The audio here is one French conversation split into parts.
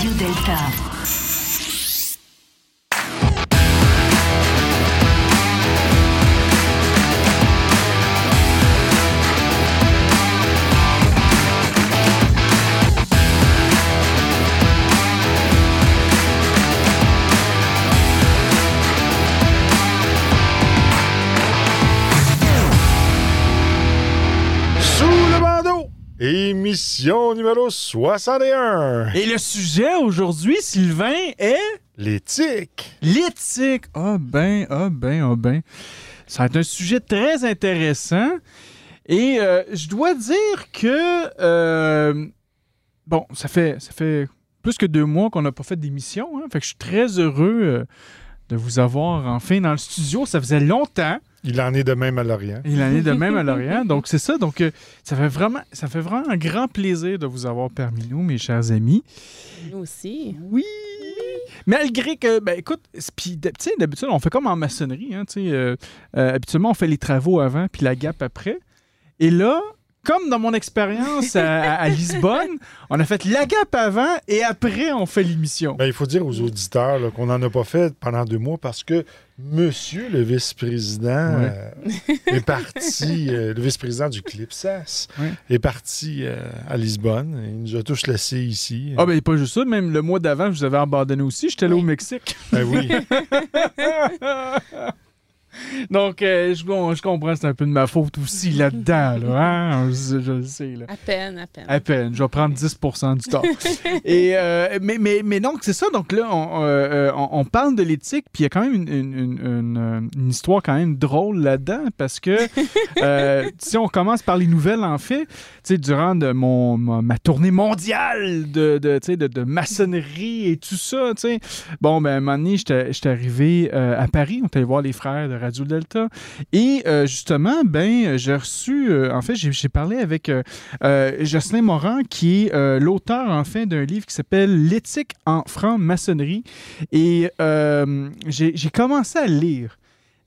Radio Delta. Émission numéro 61. Et le sujet aujourd'hui, Sylvain, est L'éthique. l'éthique. Ah ben, ah ben, ah ben. Ça va être un sujet très intéressant. Et euh, je dois dire que, euh, bon, ça fait, ça fait plus que deux mois qu'on n'a pas fait d'émission. Hein, fait que je suis très heureux euh, de vous avoir enfin dans le studio. Ça faisait longtemps. Il en est de même à Lorient. Il en est de même à Lorient. Donc, c'est ça. Donc, euh, ça fait vraiment ça fait vraiment un grand plaisir de vous avoir parmi nous, mes chers amis. Nous aussi. Oui! Malgré que, ben écoute, puis d'hab- tu sais, d'habitude, on fait comme en maçonnerie. Hein, tu sais, euh, euh, habituellement, on fait les travaux avant, puis la gap après. Et là, comme dans mon expérience à, Lisbonne, on a fait la gap avant et après, on fait l'émission. Ben, il faut dire aux auditeurs là, qu'on n'en a pas fait pendant deux mois parce que monsieur le vice-président Ouais. euh, est parti, euh, le vice-président du CLIPSAS Ouais. est parti euh, à Lisbonne. Il nous a tous laissés ici. Ah, ben pas juste ça, même le mois d'avant, je vous avais abandonné aussi. J'étais là au Mexique. Ben oui. Donc, euh, je, bon, je comprends, c'est un peu de ma faute aussi là-dedans. Là, hein? je, je le sais. Là. À peine, à peine. À peine, je vais prendre 10% du temps. Et, euh, mais, mais, mais donc, c'est ça. Donc là, on, euh, on- on parle de l'éthique, puis il y a quand même une, une- une- histoire quand même drôle là-dedans, parce que si on commence par les nouvelles, en fait, tu sais, durant de mon, ma, ma tournée mondiale de, de, de, de maçonnerie et tout ça, tu sais, bon, ben, à un moment donné, j'étais arrivé à Paris, on était allé voir les frères de Radio Delta, et euh, justement, ben, j'ai reçu, euh, en fait, j'ai parlé avec euh, Jocelyn Morin, qui est l'auteur, en fait, d'un livre qui s'appelle L'éthique en franc-maçonnerie. Et j'ai commencé à lire.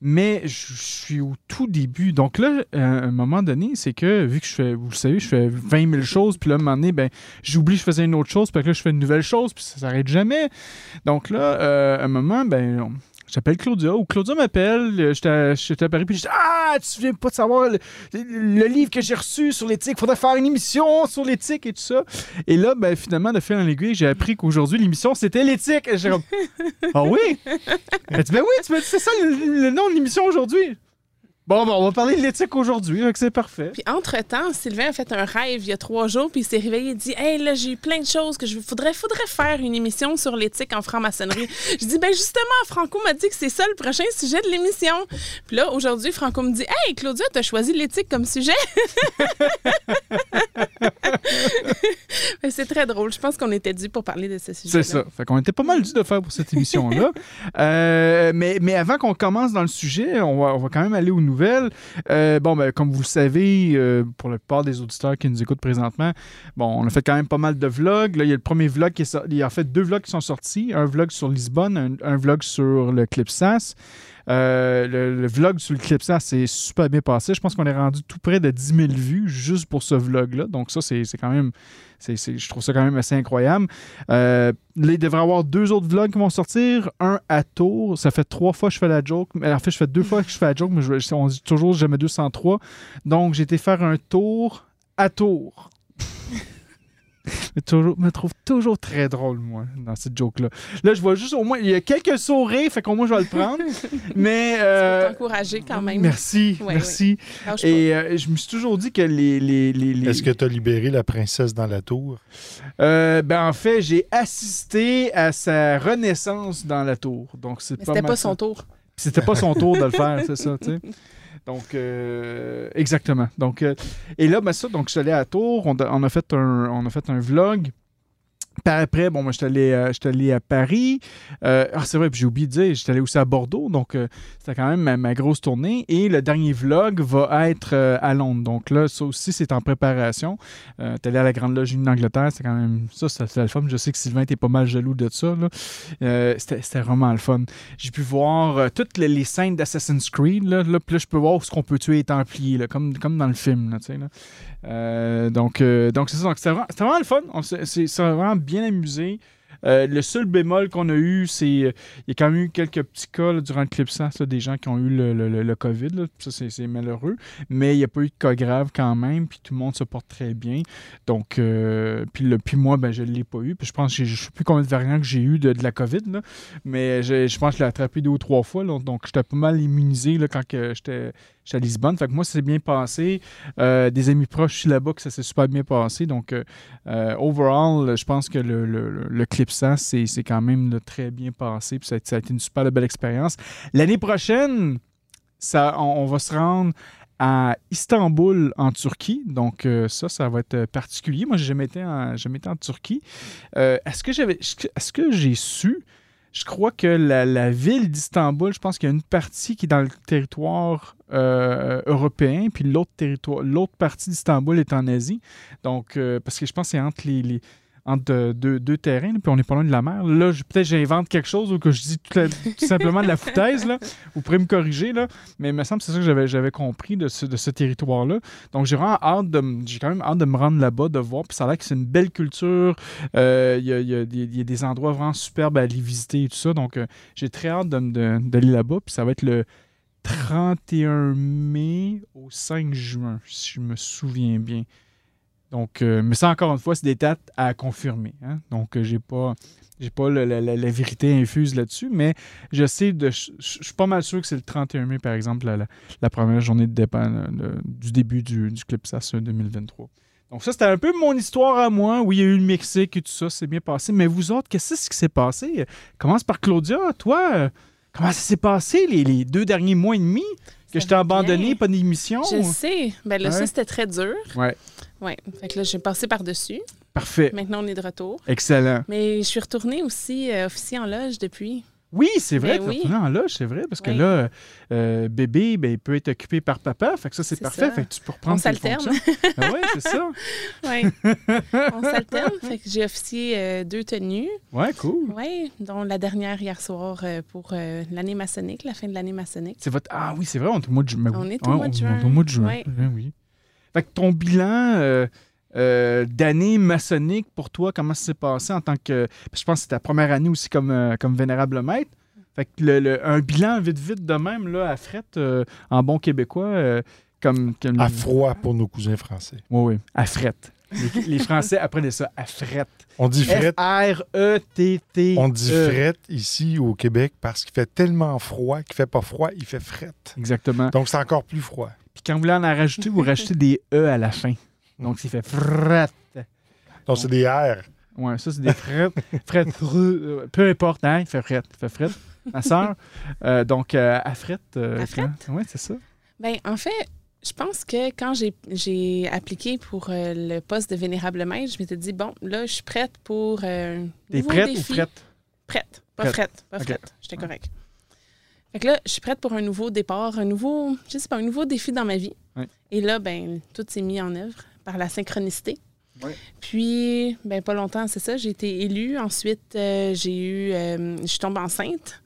Mais je suis au tout début. Donc là, à un moment donné, c'est que, vu que je fais, vous le savez, je fais 20 000 choses, puis là, à un moment donné, ben, j'oublie que je faisais une autre chose, puis là, je fais une nouvelle chose, puis ça s'arrête jamais. Donc là, à un moment, ben, J'appelle Claudia, ou Claudia m'appelle, euh, j'étais à- Paris, puis je dis Ah, tu viens pas de savoir le, le livre que j'ai reçu sur l'éthique, faudrait faire une émission sur l'éthique et tout ça. Et là, ben, finalement, de fil en aiguille, j'ai appris qu'aujourd'hui, l'émission, c'était l'éthique. Et j'ai Ah oui? Elle dit Ben oui, tu m'as dit, c'est ça le, le nom de l'émission aujourd'hui. Bon, on va parler de l'éthique aujourd'hui, donc c'est parfait. Puis entre-temps, Sylvain a fait un rêve il y a trois jours, puis il s'est réveillé et dit Hey, là, j'ai eu plein de choses que je faudrait, faudrait faire une émission sur l'éthique en franc-maçonnerie. je dis Ben justement, Franco m'a dit que c'est ça le prochain sujet de l'émission. Puis là, aujourd'hui, Franco me dit Hey, Claudia, t'as choisi l'éthique comme sujet. C'est très drôle. Je pense qu'on était dû pour parler de ce sujet. C'est ça. Fait qu'on était pas mal dû de faire pour cette émission-là. Euh, mais, mais avant qu'on commence dans le sujet, on va, on va quand même aller aux nouvelles. Euh, bon, ben, comme vous le savez, euh, pour la plupart des auditeurs qui nous écoutent présentement, bon, on a fait quand même pas mal de vlogs. Il y a le premier vlog qui est sorti. Il y a en fait deux vlogs qui sont sortis. Un vlog sur Lisbonne, un, un vlog sur le Clipsas. Euh, le, vlog sur le Clipsas s'est super bien passé. Je pense qu'on est rendu tout près de 10 000 vues juste pour ce vlog-là. Donc ça, c'est quand même... je trouve ça quand même assez incroyable. Euh, il devrait y avoir deux autres vlogs qui vont sortir. Un à Tours. Ça fait trois fois que je fais la joke. En fait, je fais deux fois que je fais la joke, mais on dit toujours jamais 203. Donc, j'ai été faire un tour à Tours. me, toujours, me trouve toujours très drôle, moi, dans cette joke-là. Là, je vois juste au moins, il y a quelques sourires, fait qu'au moins, je vais le prendre. mais. Euh, t'encourager quand même. Merci, Ouais, merci. Et euh, je me suis toujours dit que les. les, les, les- Est-ce que tu as libéré la princesse dans la tour? Euh, ben, en fait, j'ai assisté à sa renaissance dans la tour. Donc, c'est pas c'était pas son tour. C'était pas son tour de le faire, c'est ça, tu sais. Donc, euh, exactement. Donc, euh, et là, ben ça, donc, je suis allé à la tour, on, on a fait un, on a fait un vlog. Par après, bon, moi, je suis allé, euh, allé à Paris. Euh, ah, c'est vrai, puis j'ai oublié de dire, j'étais allé aussi à Bordeaux. Donc, euh, c'était quand même ma, grosse tournée. Et le dernier vlog va être à Londres. Donc là, ça aussi, c'est en préparation. T'es allé à la Grande Loge d'Angleterre. C'était quand même ça, c'était le fun. Je sais que Sylvain était pas mal jaloux de ça. c'était, vraiment le fun. J'ai pu voir toutes les, scènes d'Assassin's Creed. Là, là, là, je peux voir ce qu'on peut tuer Templiers, là, comme, comme dans le film. Là, là. Euh, donc, euh, donc c'est ça. Donc, c'était vraiment, le fun. On s'est vraiment bien amusé. Euh, le seul bémol qu'on a eu, c'est euh, il y a quand même eu quelques petits cas durant le clipsas, là, des gens qui ont eu le, le- le- COVID. Ça, c'est malheureux. Mais il n'y a pas eu de cas grave quand même. Puis tout le monde se porte très bien. Donc, puis, le, puis moi, ben, je ne l'ai pas eu. Puis je pense je ne sais plus combien de variants que j'ai eu de, de la COVID. là. Mais j'ai- je pense que je l'ai attrapé deux ou trois fois. Donc, j'étais pas mal immunisé quand j'étais j'étais à Lisbonne. Fait que moi, ça s'est bien passé. Euh, des amis proches aussi là-bas que ça s'est super bien passé. Donc, euh, euh, overall, je pense que le, le Clipsas, c'est quand même très bien passé. Puis ça, a été- ça une super belle expérience. L'année prochaine, ça, on, va se rendre à Istanbul, en Turquie. Donc, ça, ça va être particulier. Moi, j'ai jamais été en, jamais été en Turquie. Est-ce que est-ce que j'ai su je crois que la, ville d'Istanbul, je pense qu'il y a une partie qui est dans le territoire euh, européen, puis l'autre territoire, l'autre partie d'Istanbul est en Asie. Donc, euh, parce que je pense que c'est entre les- entre deux, terrains, puis on n'est pas loin de la mer. Là, peut-être j'invente quelque chose ou que je dis tout, simplement de la foutaise. Là. Vous pourrez me corriger, là. mais il me semble que c'est ça que j'avais, compris de ce, territoire-là. Donc, j'ai vraiment hâte de, j'ai quand même hâte de me rendre là-bas, de voir. Puis ça a l'air que c'est une belle culture. Euh, Il y, a, des- endroits vraiment superbes à aller visiter et tout ça. Donc, euh, j'ai très hâte de- de- d'aller là-bas. Puis ça va être le 31 mai au 5 juin, si je me souviens bien. Donc, euh, mais ça, encore une fois, c'est des dates à confirmer. hein. Donc, euh, j'ai pas. J'ai pas la, la- la vérité infuse là-dessus, mais je sais, de, je je suis pas mal sûr que c'est le 31 mai, par exemple, la, la- première journée de départ euh, de- du début du, du Clipsas 2023. Donc ça, c'était un peu mon histoire à moi. Oui, il y a eu le Mexique et tout ça, c'est bien passé. Mais vous autres, qu'est-ce qui s'est passé? Commence par Claudia. Toi, comment ça s'est passé les, les deux derniers mois et demi? Que je t'ai abandonné, pas d'émission? Je sais. Ben là, Ouais. ça, c'était très dur. Ouais. Ouais. Fait que là, j'ai passé par-dessus. Parfait. Maintenant, on est de retour. Excellent. Mais je suis retournée aussi euh, officier en loge depuis. Oui, c'est vrai, Ben oui. retourné en loge, c'est vrai, parce que Oui. là, euh, bébé, ben, il peut être occupé par papa, fait que ça, c'est parfait, ça. fait que tu peux reprendre On s'alterne. Ah ouais, c'est ça. Oui. on s'alterne. Fait que j'ai officié euh, deux tenues. Ouais, cool. Oui, dont la dernière hier soir euh, pour l'année maçonnique, la fin de l'année maçonnique. C'est votre... Ah oui, c'est vrai, on est au mois de juin. On est au mois de juin. On est au mois de juin, oui, oui. Fait que ton bilan euh, euh, d'année maçonnique, pour toi, comment ça s'est passé en tant que... Je pense que c'est ta première année aussi comme, euh, comme vénérable maître. Fait que le, le- un bilan vite, vite de même, là, à fret, euh, en bon québécois, euh, comme... comme À froid pour nos cousins français. Oui, oui, à fret. Les, les Français apprenaient ça, à fret. On dit fret, F-R-E-T-T. on dit fret ici au Québec parce qu'il fait tellement froid qu'il fait pas froid, il fait fret. Exactement. Donc c'est encore plus froid. Quand vous voulez en rajouter, vous rajoutez des E à la fin. Donc, il fait fret. Donc c'est des R. Ouais, ça, c'est des fret. fret, fre- euh, peu importe, hein, il fait fret. Il fait fret. Ma soeur. Euh, donc, euh, à fret. euh, À fret? quand- Ouais, c'est ça. Ben, en fait, je pense que quand j'ai- j'ai appliqué pour euh, le poste de vénérable maître, je m'étais dit, bon, là, je suis prête pour euh, T'es prête ou défi. frette? Prête. Pas Prête. frette. Pas frette. J'étais correct. Fait que là, je suis prête pour un nouveau départ, un nouveau, je sais pas, un nouveau défi dans ma vie. Et là, ben, tout s'est mis en œuvre par la synchronicité. Puis, ben, pas longtemps, c'est ça, j'ai été élue. Ensuite, euh, j'ai eu, euh, je suis tombée enceinte.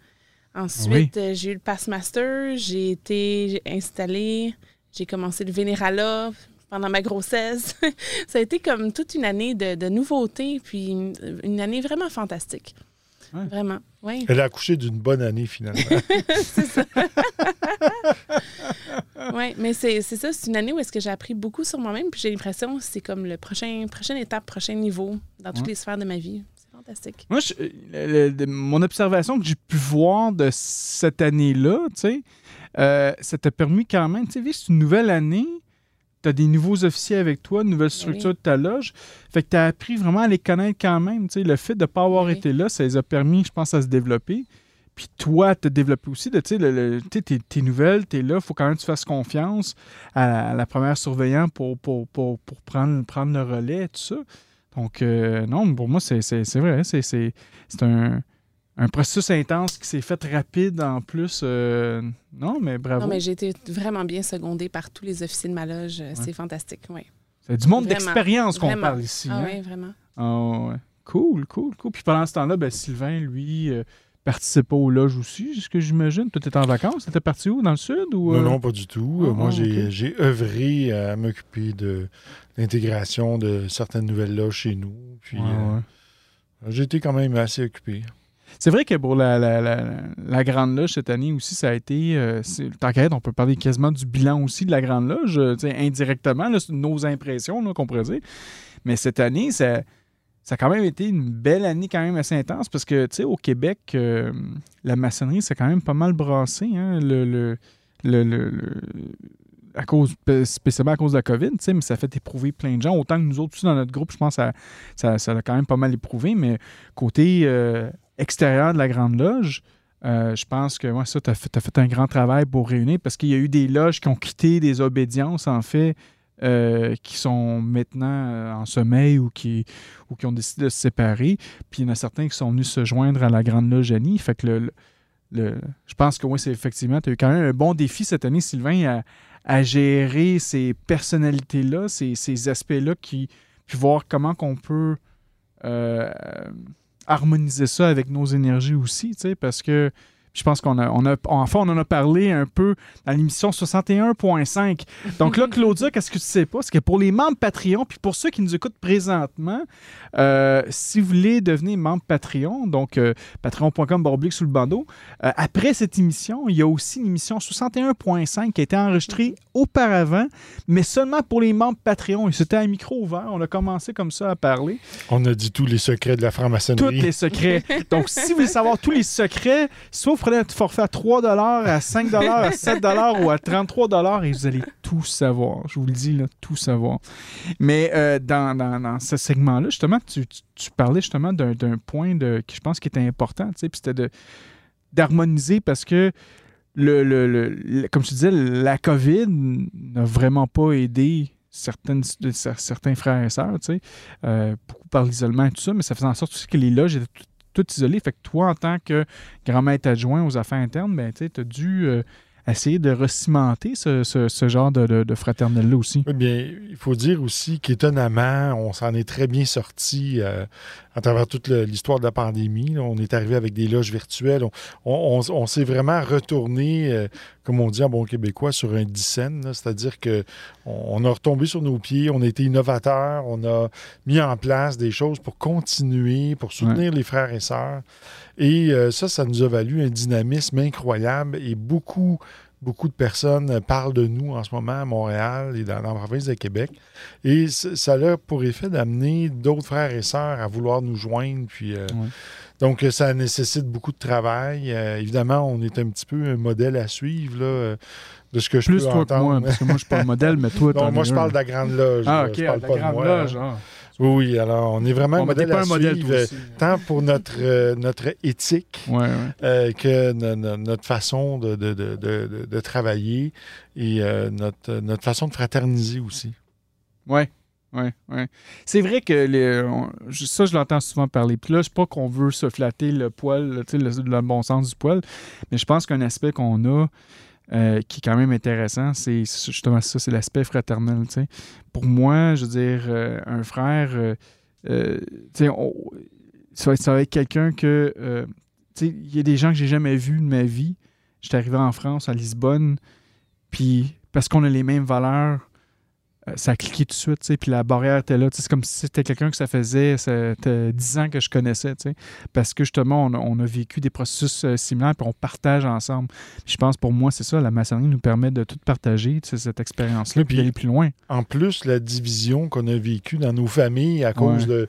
Ensuite, euh, j'ai eu le Passmaster. J'ai été installée. J'ai commencé le Vénéralat pendant ma grossesse. ça a été comme toute une année de, de nouveautés, puis une, une année vraiment fantastique. Ouais. Vraiment, oui. Elle a accouché d'une bonne année finalement. Oui, mais c'est c'est ça, c'est une année où est-ce que j'ai appris beaucoup sur moi-même, puis j'ai l'impression que c'est comme le prochain, prochaine étape, prochain niveau dans toutes Ouais. les sphères de ma vie. C'est fantastique. Moi, je- le- le- de- mon observation que j'ai pu voir de cette année-là, tu sais, euh, ça t'a permis quand même, tu sais, c'est une nouvelle année, tu as des nouveaux officiers avec toi, une nouvelle structure Oui. de ta loge. Fait que tu as appris vraiment à les connaître quand même. Le fait de ne pas avoir Oui. été là, ça les a permis, je pense, à se développer. Puis toi, te développer aussi. Tu sais, t'es, t'es nouvelle, tu es là, il faut quand même que tu fasses confiance à, à la première surveillante pour, pour, pour, pour prendre, prendre le relais, tout ça. Donc, euh, non, pour moi, c'est c'est- c'est vrai. C'est c'est- c'est un, un processus intense qui s'est fait rapide en plus. euh, non, mais bravo. Non, mais j'ai été vraiment bien secondée par tous les officiers de ma loge. C'est fantastique, oui. c'est du monde d'expérience qu'on parle ici. Ah hein. oui, vraiment. Ah ouais. Cool, cool, cool. Puis pendant ce temps-là, ben, Sylvain, lui, euh, participait aux loges aussi, c'est ce que j'imagine. Toi, t'étais en vacances? T'étais parti où? Dans le sud? Ou, Non, euh? non, pas du tout. Ah, Euh, Moi, j'ai œuvré à m'occuper de l'intégration de certaines nouvelles loges chez nous. Puis, Ouais, euh, ouais. j'ai été quand même assez occupé. C'est vrai que pour la, Grande Loge cette année aussi, ça a été. Euh, on peut parler quasiment du bilan aussi de la Grande Loge, euh, indirectement, nos impressions qu'on pourrait dire. Mais cette année, ça, a quand même été une belle année, quand même assez intense, parce que, tu sais, au Québec, euh, la maçonnerie, c'est quand même pas mal brassé. Hein, le, à cause, spécialement à cause de la COVID, mais ça a fait éprouver plein de gens. Autant que nous autres aussi dans notre groupe, je pense que ça, ça, l'a quand même pas mal éprouvé, mais côté euh, extérieur de la Grande Loge, euh, je pense que ouais, ça, tu as, fait un grand travail pour réunir parce qu'il y a eu des loges qui ont quitté des obédiences, en fait, euh, qui sont maintenant euh, en sommeil ou qui, ou qui ont décidé de se séparer. Puis il y en a certains qui sont venus se joindre à la Grande Loge Annie. Fait que le, le- je pense que oui, c'est effectivement, tu as eu quand même un bon défi cette année, Sylvain, à, gérer ces personnalités-là, ces, ces aspects-là, qui, puis voir comment qu'on peut harmoniser ça avec nos énergies aussi, tu sais, parce que je pense qu'on a, on a, enfin, on en a parlé un peu dans l'émission 61.5. Donc là, Claudia, qu'est-ce que tu sais pas? C'est que pour les membres Patreon, puis pour ceux qui nous écoutent présentement, euh, si vous voulez devenir membre Patreon, donc euh, patreon.com baroblique sous le bandeau, euh, après cette émission, il y a aussi une émission 61.5 qui a été enregistrée auparavant, mais seulement pour les membres Patreon. Et c'était à micro ouvert. On a commencé comme ça à parler. On a dit tous les secrets de la Tous franc-maçonnerie. les secrets. Donc, si vous voulez savoir tous les secrets, vous un forfait à 3 à 5 à 7 ou à 33 et vous allez tout savoir. Je vous le dis, là, tout savoir. Mais euh, dans, dans- ce segment-là, justement, tu, tu- tu parlais justement d'un point de, qui je pense qui était important, tu sais, puis c'était d'harmoniser parce que le, le- le- comme te disais, la COVID n'a vraiment pas aidé certaines, cer- certains frères et sœurs, tu sais, euh, beaucoup par l'isolement et tout ça, mais ça faisait en sorte aussi que les loges étaient tout- isolées. Fait que toi, en tant que grand maître adjoint aux affaires internes, ben, tu as dû euh, essayer de recimenter ce, ce- ce genre de, de, de fraternel-là aussi? Eh bien, il faut dire aussi qu'étonnamment, on s'en est très bien sorti euh, à travers toute l'histoire de la pandémie. là. On est arrivé avec des loges virtuelles. On, on- on- on s'est vraiment retourné, euh, comme on dit en bon québécois, sur un dixaine. C'est-à-dire que on, on a retombé sur nos pieds, on a été innovateurs, on a mis en place des choses pour continuer, pour soutenir les frères et sœurs. Et euh, ça, ça nous a valu un dynamisme incroyable et beaucoup Beaucoup de personnes parlent de nous en ce moment à Montréal et dans, la province de Québec. Et ça a pour effet d'amener d'autres frères et sœurs à vouloir nous joindre. Puis, euh. Donc, ça nécessite beaucoup de travail. Euh, évidemment, on est un petit peu un modèle à suivre là, de ce que je Plus peux toi que entendre. moi, parce que moi, je suis pas le modèle, mais toi, Non, moi, je parle de la Grande Loge. Ah, ok, je parle la pas de moi. loge. hein. ah. Oui, oui. Alors, on est vraiment un modèle pas à un modèle, suivre, euh, aussi. tant pour notre, euh, notre éthique Ouais, ouais. euh, que no- no- notre façon de, de- de- travailler et euh, notre, notre façon de fraterniser aussi. Ouais, ouais, ouais. C'est vrai que les- on- je- ça, je l'entends souvent parler. Puis là, je pas qu'on veut se flatter le poil, le, le bon sens du poil, mais je pense qu'un aspect qu'on a euh, qui est quand même intéressant, c'est justement ça, c'est l'aspect fraternel. Pour moi, je veux dire, euh, un frère, euh, euh, on- ça va être, quelqu'un que, il y a des gens que j'ai jamais vus de ma vie. J'étais arrivé en France, à Lisbonne, puis parce qu'on a les mêmes valeurs, ça a cliqué tout de suite, tu sais, puis la barrière était là. tu sais, C'est comme si c'était quelqu'un que ça faisait 10 ans que je connaissais, tu sais, parce que justement, on a, on a vécu des processus euh, similaires, puis on partage ensemble. Puis je pense, pour moi, c'est ça, la maçonnerie nous permet de tout partager, tu sais, cette expérience-là, puis d'aller plus loin. En plus, la division qu'on a vécue dans nos familles à cause Ouais. de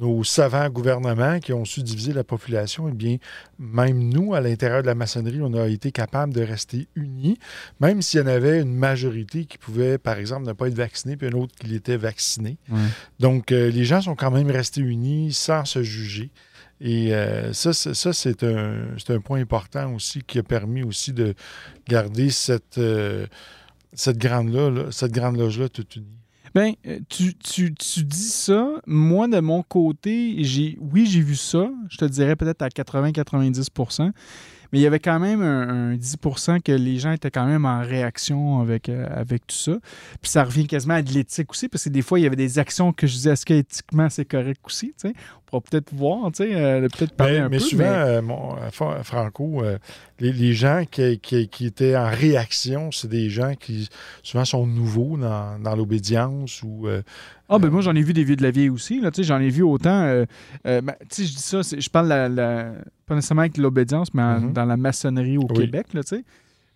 nos savants gouvernements qui ont su diviser la population, eh bien, même nous, à l'intérieur de la maçonnerie, on a été capable de rester unis, même s'il y en avait une majorité qui pouvait, par exemple, ne pas être vaccinée, puis un autre qui l'était vacciné. Ouais. Donc, euh, les gens sont quand même restés unis sans se juger. Et euh, ça, c'est- ça c'est un, c'est un point important aussi qui a permis aussi de garder cette, euh, cette grande-là, là- cette grande loge-là toute unie. Ben, euh, tu, tu- tu dis ça. Moi, de mon côté, j'ai oui, j'ai vu ça. Je te dirais peut-être à 80-90% Mais il y avait quand même un, un 10 que les gens étaient quand même en réaction avec, euh, avec tout ça. Puis ça revient quasiment à de l'éthique aussi, parce que des fois, il y avait des actions que je disais, est-ce qu'éthiquement, c'est correct aussi? tu pourra peut-être voir, tu sais, euh, peut-être parler Mais, un mais peu. souvent, mais- euh, mon- euh, Fra- Franco, euh, les, les gens qui, qui- qui étaient en réaction, c'est des gens qui souvent sont nouveaux dans, dans l'obédience ou euh, Ah, ben moi, j'en ai vu des vieux de la vieille aussi. Là, tu sais, j'en ai vu autant. euh, euh, ben, tu sais, je dis ça, je parle la, la- pas nécessairement avec l'obédience, mais en- Mhm. dans la maçonnerie au Oui. Québec. Là, tu sais.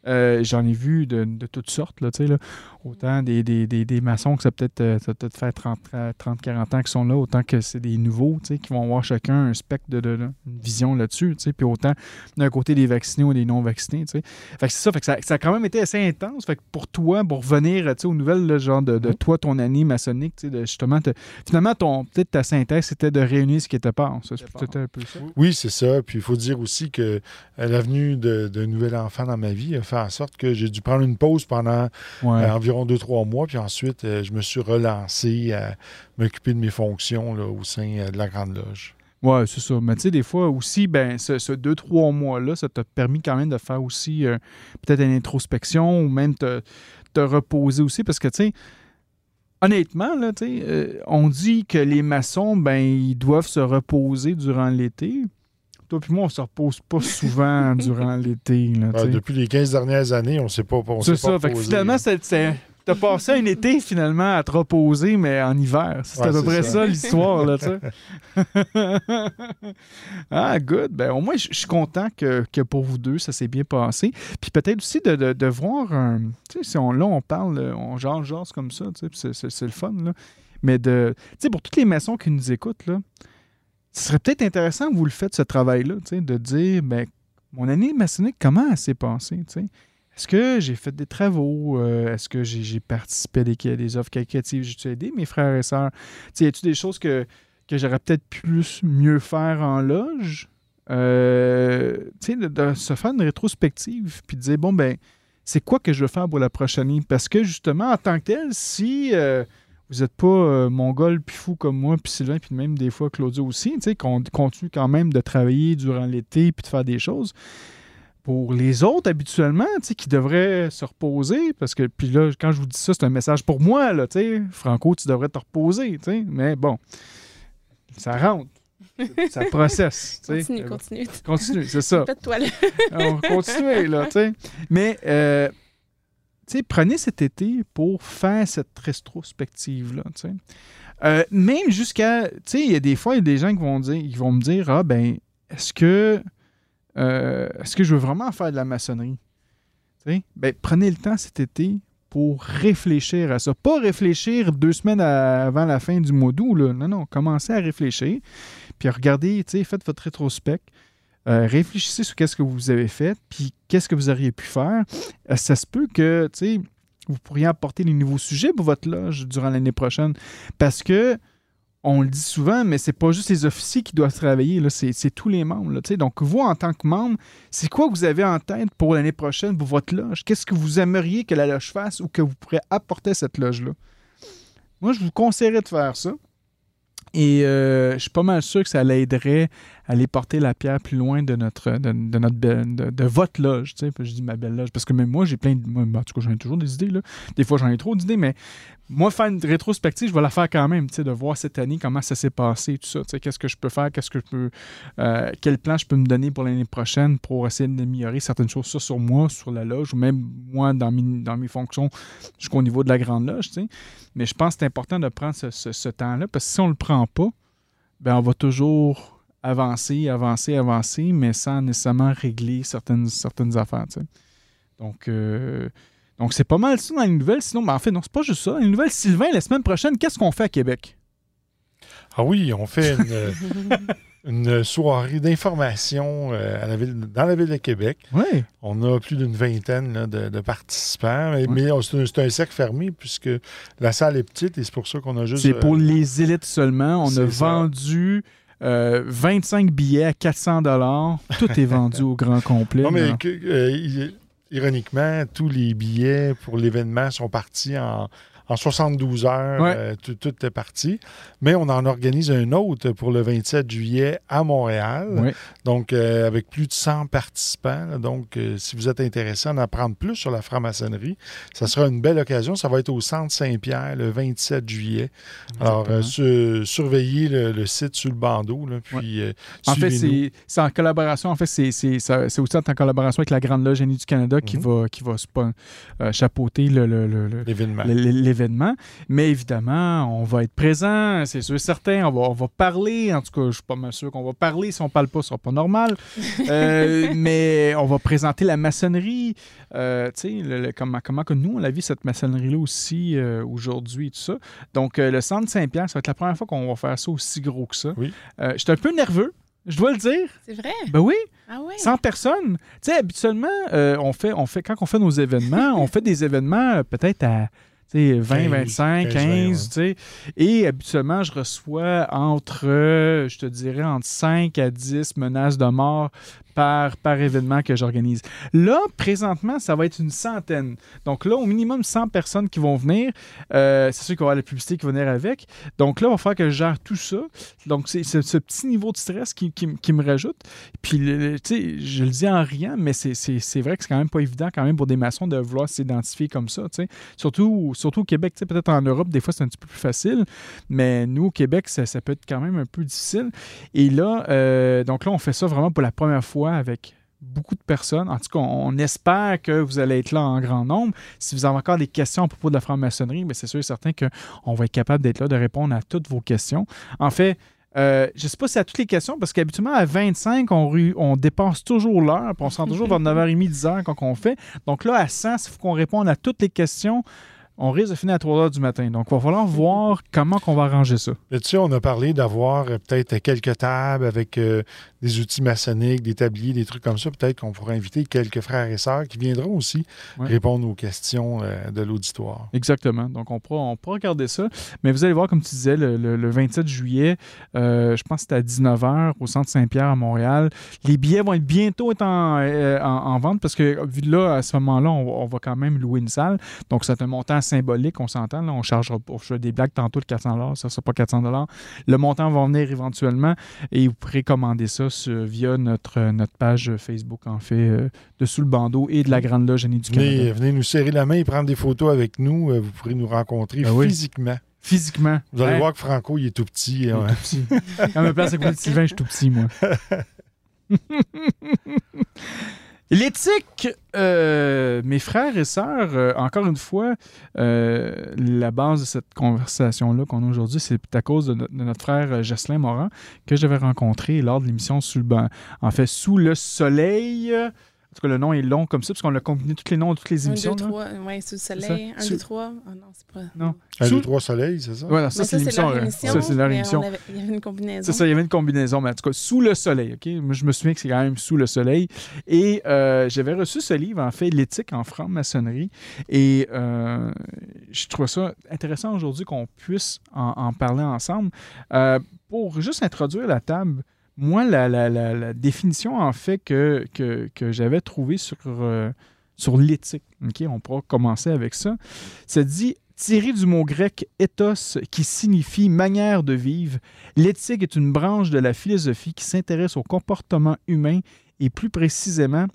Euh, j'en ai vu de, de toutes sortes. Là, tu sais, là. Autant des, des, des, des maçons que ça peut être euh, ça peut être fait 30, 30, 40 ans qui sont là, autant que c'est des nouveaux tu sais, qui vont avoir chacun un spectre de, de- de- une vision là-dessus. tu sais. Puis autant d'un côté des vaccinés ou des non-vaccinés. tu sais. Fait que c'est ça, fait que ça. Ça a quand même été assez intense. Fait que pour toi, pour revenir tu sais, aux nouvelles, là, genre de, de Mhm. toi, ton année maçonnique, tu sais, de justement, te- finalement, ton peut-être ta synthèse, c'était de réunir ce qui était pas. Ça, c'est peut-être un peu ça. Oui, c'est ça. Puis il faut dire aussi que euh, la venue de- d'un nouvel enfant dans ma vie a fait en sorte que j'ai dû prendre une pause pendant Ouais. euh, environ deux, trois mois. Puis ensuite, euh, je me suis relancé à m'occuper de mes fonctions là, au sein euh, de la Grande Loge. Ouais, c'est ça. Mais tu sais, des fois aussi, ben, ce, ce deux, trois mois-là, ça t'a permis quand même de faire aussi euh, peut-être une introspection ou même te, te reposer aussi. Parce que, tu sais, honnêtement, là, euh, on dit que les maçons, ben, ils doivent se reposer durant l'été. Toi puis moi, on se repose pas souvent durant l'été. là, Euh, sais. depuis les 15 dernières années, on ne s'est pas on C'est s'est pas ça. Fait que reposé. finalement, c'est- c'est- t'as passé un été finalement à te reposer, mais en hiver. C'est Ouais, à peu c'est près ça. ça, l'histoire, là, tu sais. ah, good. Ben, au moins, je suis content que, que pour vous deux, ça s'est bien passé. Puis peut-être aussi de, de- de voir un. Tu sais, si on, là, on parle, on genre, genre comme ça, tu sais, puis c'est- c'est c'est le fun, là. Mais de. Tu sais, pour toutes les maçons qui nous écoutent, là, ce serait peut-être intéressant que vous le faites, ce travail-là, de dire, ben, mon année maçonnique, comment elle s'est passée? Est-ce que j'ai fait des travaux? Euh, Est-ce que j'ai participé à des, des offres caritatives? J'ai-tu aidé mes frères et sœurs? Y a-tu des choses que, que j'aurais peut-être plus mieux faire en loge? Euh, de, de se faire une rétrospective puis de dire, bon, ben, c'est quoi que je veux faire pour la prochaine année? Parce que justement, en tant que tel, si euh, vous n'êtes pas euh, mongol puis fou comme moi, puis Sylvain, puis même des fois Claudio aussi, tu sais, qu'on continue quand même de travailler durant l'été puis de faire des choses, pour les autres, habituellement, tu sais, qui devraient se reposer, parce que, puis là, quand je vous dis ça, c'est un message pour moi, là, tu sais, Franco, tu devrais te reposer, tu sais, mais bon, ça rentre, ça processe, tu sais. Continue, continue. Continue, c'est ça. On va continuer, là, tu sais. Mais, euh, prenez cet été pour faire cette rétrospective-là. Euh, même jusqu'à, il y a des fois, il y a des gens qui vont, dire, qui vont me dire, ah, ben, est-ce que, euh, est-ce que je veux vraiment faire de la maçonnerie? Ben, prenez le temps cet été pour réfléchir à ça. Pas réfléchir deux semaines avant la fin du mois d'août. Non, non, commencez à réfléchir. Puis regardez, faites votre rétrospect. Euh, réfléchissez sur qu'est-ce que vous avez fait, puis qu'est-ce que vous auriez pu faire. Euh, ça se peut que, tu sais, vous pourriez apporter des nouveaux sujets pour votre loge durant l'année prochaine. Parce que, on le dit souvent, mais c'est pas juste les officiers qui doivent travailler, c'est, tous les membres. là. Donc, vous, en tant que membre, c'est quoi que vous avez en tête pour l'année prochaine pour votre loge? Qu'est-ce que vous aimeriez que la loge fasse ou que vous pourrez apporter cette loge-là? Moi, je vous conseillerais de faire ça. Et euh, je suis pas mal sûr que ça l'aiderait à aller porter la pierre plus loin de notre de, notre belle- de, votre loge. Tu sais, je dis ma belle loge parce que même moi, j'ai plein de. En tout cas, j'en ai toujours des idées. Là. Des fois, j'en ai trop d'idées, mais moi, faire une rétrospective, je vais la faire quand même, tu sais, de voir cette année comment ça s'est passé, tout ça. Tu sais, Qu'est-ce que je peux faire, qu'est-ce que je peux. euh, quel plan je peux me donner pour l'année prochaine pour essayer d'améliorer certaines choses, ça sur moi, sur la loge, ou même moi dans mes, dans mes fonctions jusqu'au niveau de la grande loge. tu sais. Mais je pense que c'est important de prendre ce, ce- ce temps-là parce que si on le prend pas, ben on va toujours avancer, avancer, avancer, mais sans nécessairement régler certaines, certaines affaires. tu sais. Donc, euh, donc c'est pas mal ça dans les nouvelles. Sinon, ben, en fait, non, c'est pas juste ça. Dans les nouvelles, Sylvain, la semaine prochaine, qu'est-ce qu'on fait à Québec? Ah oui, on fait une, une soirée d'information euh, à la ville- dans la ville de Québec. Oui. On a plus d'une vingtaine là, de, de participants, mais, c'est un, cercle fermé puisque la salle est petite et c'est pour ça qu'on a juste. C'est euh, pour les élites seulement. On a vendu euh, 25 billets à 400 Tout est vendu au grand complet. Non, mais que- euh, ironiquement, tous les billets pour l'événement sont partis en, en 72 heures, Ouais. euh, tout, tout est parti. Mais on en organise un autre pour le 27 juillet à Montréal. Ouais. Donc, euh, avec plus de 100 participants. Donc, euh, si vous êtes intéressé à en apprendre plus sur la franc-maçonnerie, ça sera une belle occasion. Ça va être au Centre Saint-Pierre le 27 juillet. Alors, su- surveillez le, le site sur le bandeau. là, puis, En fait, c'est en collaboration. En fait, c'est aussi en collaboration avec la Grande Loge Génie du Canada qui Mhm. va, qui va chapeauter le- le- le- le, l'événement. Mais évidemment, on va être présent, c'est sûr et certain. On va, on va parler. En tout cas, je suis pas mal sûr qu'on va parler. Si on parle pas, ce sera pas normal. Euh, mais on va présenter la maçonnerie. Euh, tu sais, comment, comment que nous, on a vu cette maçonnerie-là aussi euh, aujourd'hui et tout ça. Donc, euh, le Centre Saint-Pierre, ça va être la première fois qu'on va faire ça aussi gros que ça. Oui. Euh, J'étais un peu nerveux. Je dois le dire. C'est vrai? Ben oui, Ah oui? 100 personnes. Tu sais, habituellement, euh, on fait, on fait, quand on fait nos événements, on fait des événements euh, peut-être à 20, 15, 25, 15, 15, tu sais. Et habituellement, je reçois entre, je te dirais, entre 5 à 10 menaces de mort par, événement que j'organise. Là, présentement, ça va être une centaine. Donc là, au minimum 100 personnes qui vont venir. Euh, c'est sûr qu'il va y avoir la publicité qui va venir avec. Donc là, il va falloir que je gère tout ça. Donc c'est ce petit niveau de stress qui, me rajoute. Puis, tu sais, je le dis en riant, mais c'est- vrai que c'est quand même pas évident quand même pour des maçons de vouloir s'identifier comme ça, tu sais. Surtout, surtout au Québec, tu sais, peut-être en Europe, des fois, c'est un petit peu plus facile, mais nous, au Québec, ça, ça peut être quand même un peu difficile. Et là, euh, donc là, on fait ça vraiment pour la première fois avec beaucoup de personnes. En tout cas, on, espère que vous allez être là en grand nombre. Si vous avez encore des questions à propos de la franc-maçonnerie, ben, c'est sûr et certain qu'on va être capable d'être là, de répondre à toutes vos questions. En fait, euh, je ne sais pas si à toutes les questions, parce qu'habituellement, à 25, on, on dépasse toujours l'heure, puis on se rend toujours vers 9h30, 10h quand on fait. Donc là, à 100, il faut qu'on réponde à toutes les questions. On risque de finir à 3h du matin. Donc, il va falloir voir comment qu'on va arranger ça. Là-dessus, on a parlé d'avoir euh, peut-être quelques tables avec euh, des outils maçonniques, des tabliers, des trucs comme ça. Peut-être qu'on pourrait inviter quelques frères et sœurs qui viendront aussi Ouais. répondre aux questions euh, de l'auditoire. Exactement. Donc, on pourra, on pourra regarder ça. Mais vous allez voir, comme tu disais, le, le- le 27 juillet, euh, je pense que c'est à 19h au Centre Saint-Pierre à Montréal. Les billets vont être bientôt être en, en- en vente parce que, là, à ce moment-là, on, va- on va quand même louer une salle. Donc, c'est un montant symbolique, on s'entend. Là, on chargera pas. Je fais des blagues tantôt de 400 ça ne sera pas 400 Le montant va venir éventuellement et vous pourrez commander ça sur- via notre, notre page Facebook, en fait, euh, de Sous le bandeau et de la Grande Loge Génie du Canada. Venez, venez nous serrer la main et prendre des photos avec nous. Euh, vous pourrez nous rencontrer Ben oui. physiquement. Physiquement. Vous allez voir que Franco, il est tout petit. Il est hein. tout petit. À ma place à côté de Sylvain, je suis tout petit, moi. L'éthique, euh, mes frères et sœurs, euh, encore une fois, euh, la base de cette conversation-là qu'on a aujourd'hui, c'est à cause de, no- de notre frère Jocelyn Morin, que j'avais rencontré lors de l'émission sous le en fait, sous le soleil. Tout cas, le nom est long comme ça, parce qu'on a combiné tous les noms de toutes les Un, émissions. deux, là. trois. Oui, sous le soleil. Un, Sous- deux, trois. Ah non, c'est pas. Non. Un, Sous- deux, trois soleils, c'est ça? Voilà, ça, c'est ça, c'est l'émission. euh. Ça, c'est leur émission. avait- Il y avait une combinaison. C'est ça, il y avait une combinaison, mais en tout cas, sous le soleil, OK? Moi, je me souviens que c'est quand même sous le soleil. Et euh, j'avais reçu ce livre, en fait, L'éthique en franc-maçonnerie. Et euh, je trouve ça intéressant aujourd'hui qu'on puisse en, en parler ensemble. Euh, pour juste introduire la table, moi, la, définition, en fait, que, que, que j'avais trouvée sur, euh, sur l'éthique, OK? On pourra commencer avec ça. Ça dit tiré du mot grec ethos, qui signifie manière de vivre, L'éthique est une branche de la philosophie qui s'intéresse au comportement humain et plus précisément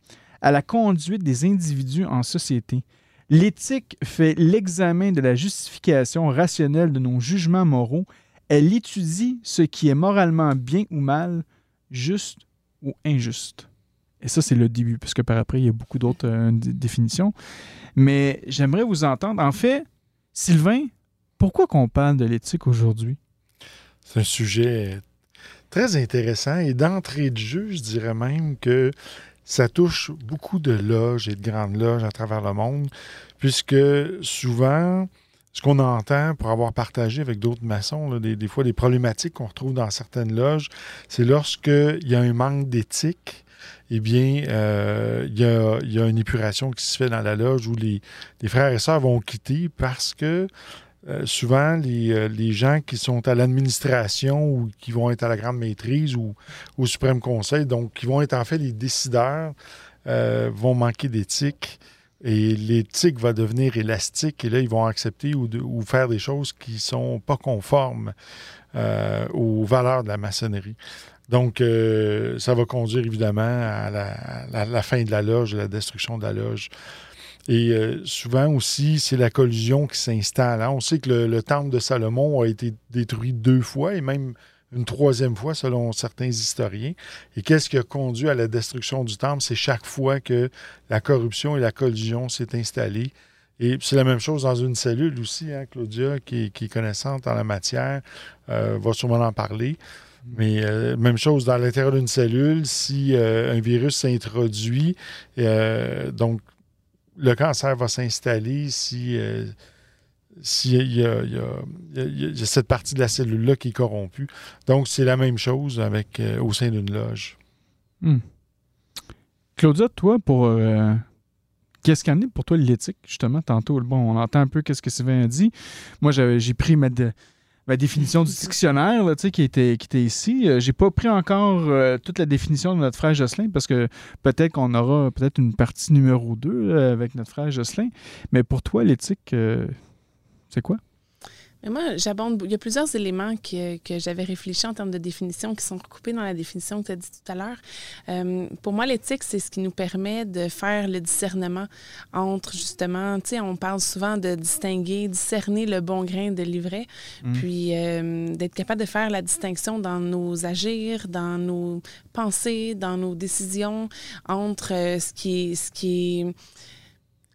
à la conduite des individus en société. L'éthique fait l'examen de la justification rationnelle de nos jugements moraux. Elle étudie ce qui est moralement bien ou mal, juste ou injuste. Et ça, c'est le début, parce que par après, il y a beaucoup d'autres euh, définitions. Mais j'aimerais vous entendre. En fait, Sylvain, pourquoi qu'on parle de l'éthique aujourd'hui? C'est un sujet très intéressant et d'entrée de jeu, je dirais même que ça touche beaucoup de loges et de grandes loges à travers le monde, puisque souvent, ce qu'on entend pour avoir partagé avec d'autres maçons, des, des fois des problématiques qu'on retrouve dans certaines loges, c'est lorsqu'il y a un manque d'éthique, eh bien, euh, il y, a, une épuration qui se fait dans la loge où les, frères et sœurs vont quitter parce que euh, souvent, les, euh, les gens qui sont à l'administration ou qui vont être à la grande maîtrise ou au suprême conseil, donc qui vont être en fait les décideurs, vont manquer d'éthique Et l'éthique va devenir élastique et là, ils vont accepter ou, faire des choses qui ne sont pas conformes euh, aux valeurs de la maçonnerie. Donc, euh, ça va conduire évidemment à la, fin de la loge, à la destruction de la loge. Et euh, souvent aussi, c'est la collusion qui s'installe. Hein. On sait que le, temple de Salomon a été détruit deux fois et même une troisième fois selon certains historiens. Et qu'est-ce qui a conduit à la destruction du temple? C'est chaque fois que la corruption et la collusion s'est installée. Et c'est la même chose dans une cellule aussi. Hein, Claudia, qui, est connaissante en la matière, euh, va sûrement en parler. Mais euh, même chose dans l'intérieur d'une cellule, si un virus s'introduit, donc le cancer va s'installer si, euh, il, y a, cette partie de la cellule-là qui est corrompue. Donc, c'est la même chose avec euh, au sein d'une loge. Hmm. Claudia, toi, pour euh, qu'est-ce qu'en est pour toi l'éthique, justement, tantôt, bon, on entend un peu qu'est-ce que Sylvain a dit. Moi, j'ai pris ma, définition du dictionnaire qui, était, qui était ici. Euh, j'ai pas pris encore toute la définition de notre frère Jocelyn parce que peut-être qu'on aura peut-être une partie numéro 2 avec notre frère Jocelyn. Mais pour toi, l'éthique, c'est quoi? Mais moi, j'abonde. Il y a plusieurs éléments que, que j'avais réfléchi en termes de définition qui sont recoupés dans la définition que tu as dit tout à l'heure. Euh, pour moi, l'éthique, c'est ce qui nous permet de faire le discernement entre justement, tu sais, on parle souvent de distinguer, discerner le bon grain de l'ivraie, mm. puis euh, d'être capable de faire la distinction dans nos agirs, dans nos pensées, dans nos décisions entre euh, ce qui est, ce qui est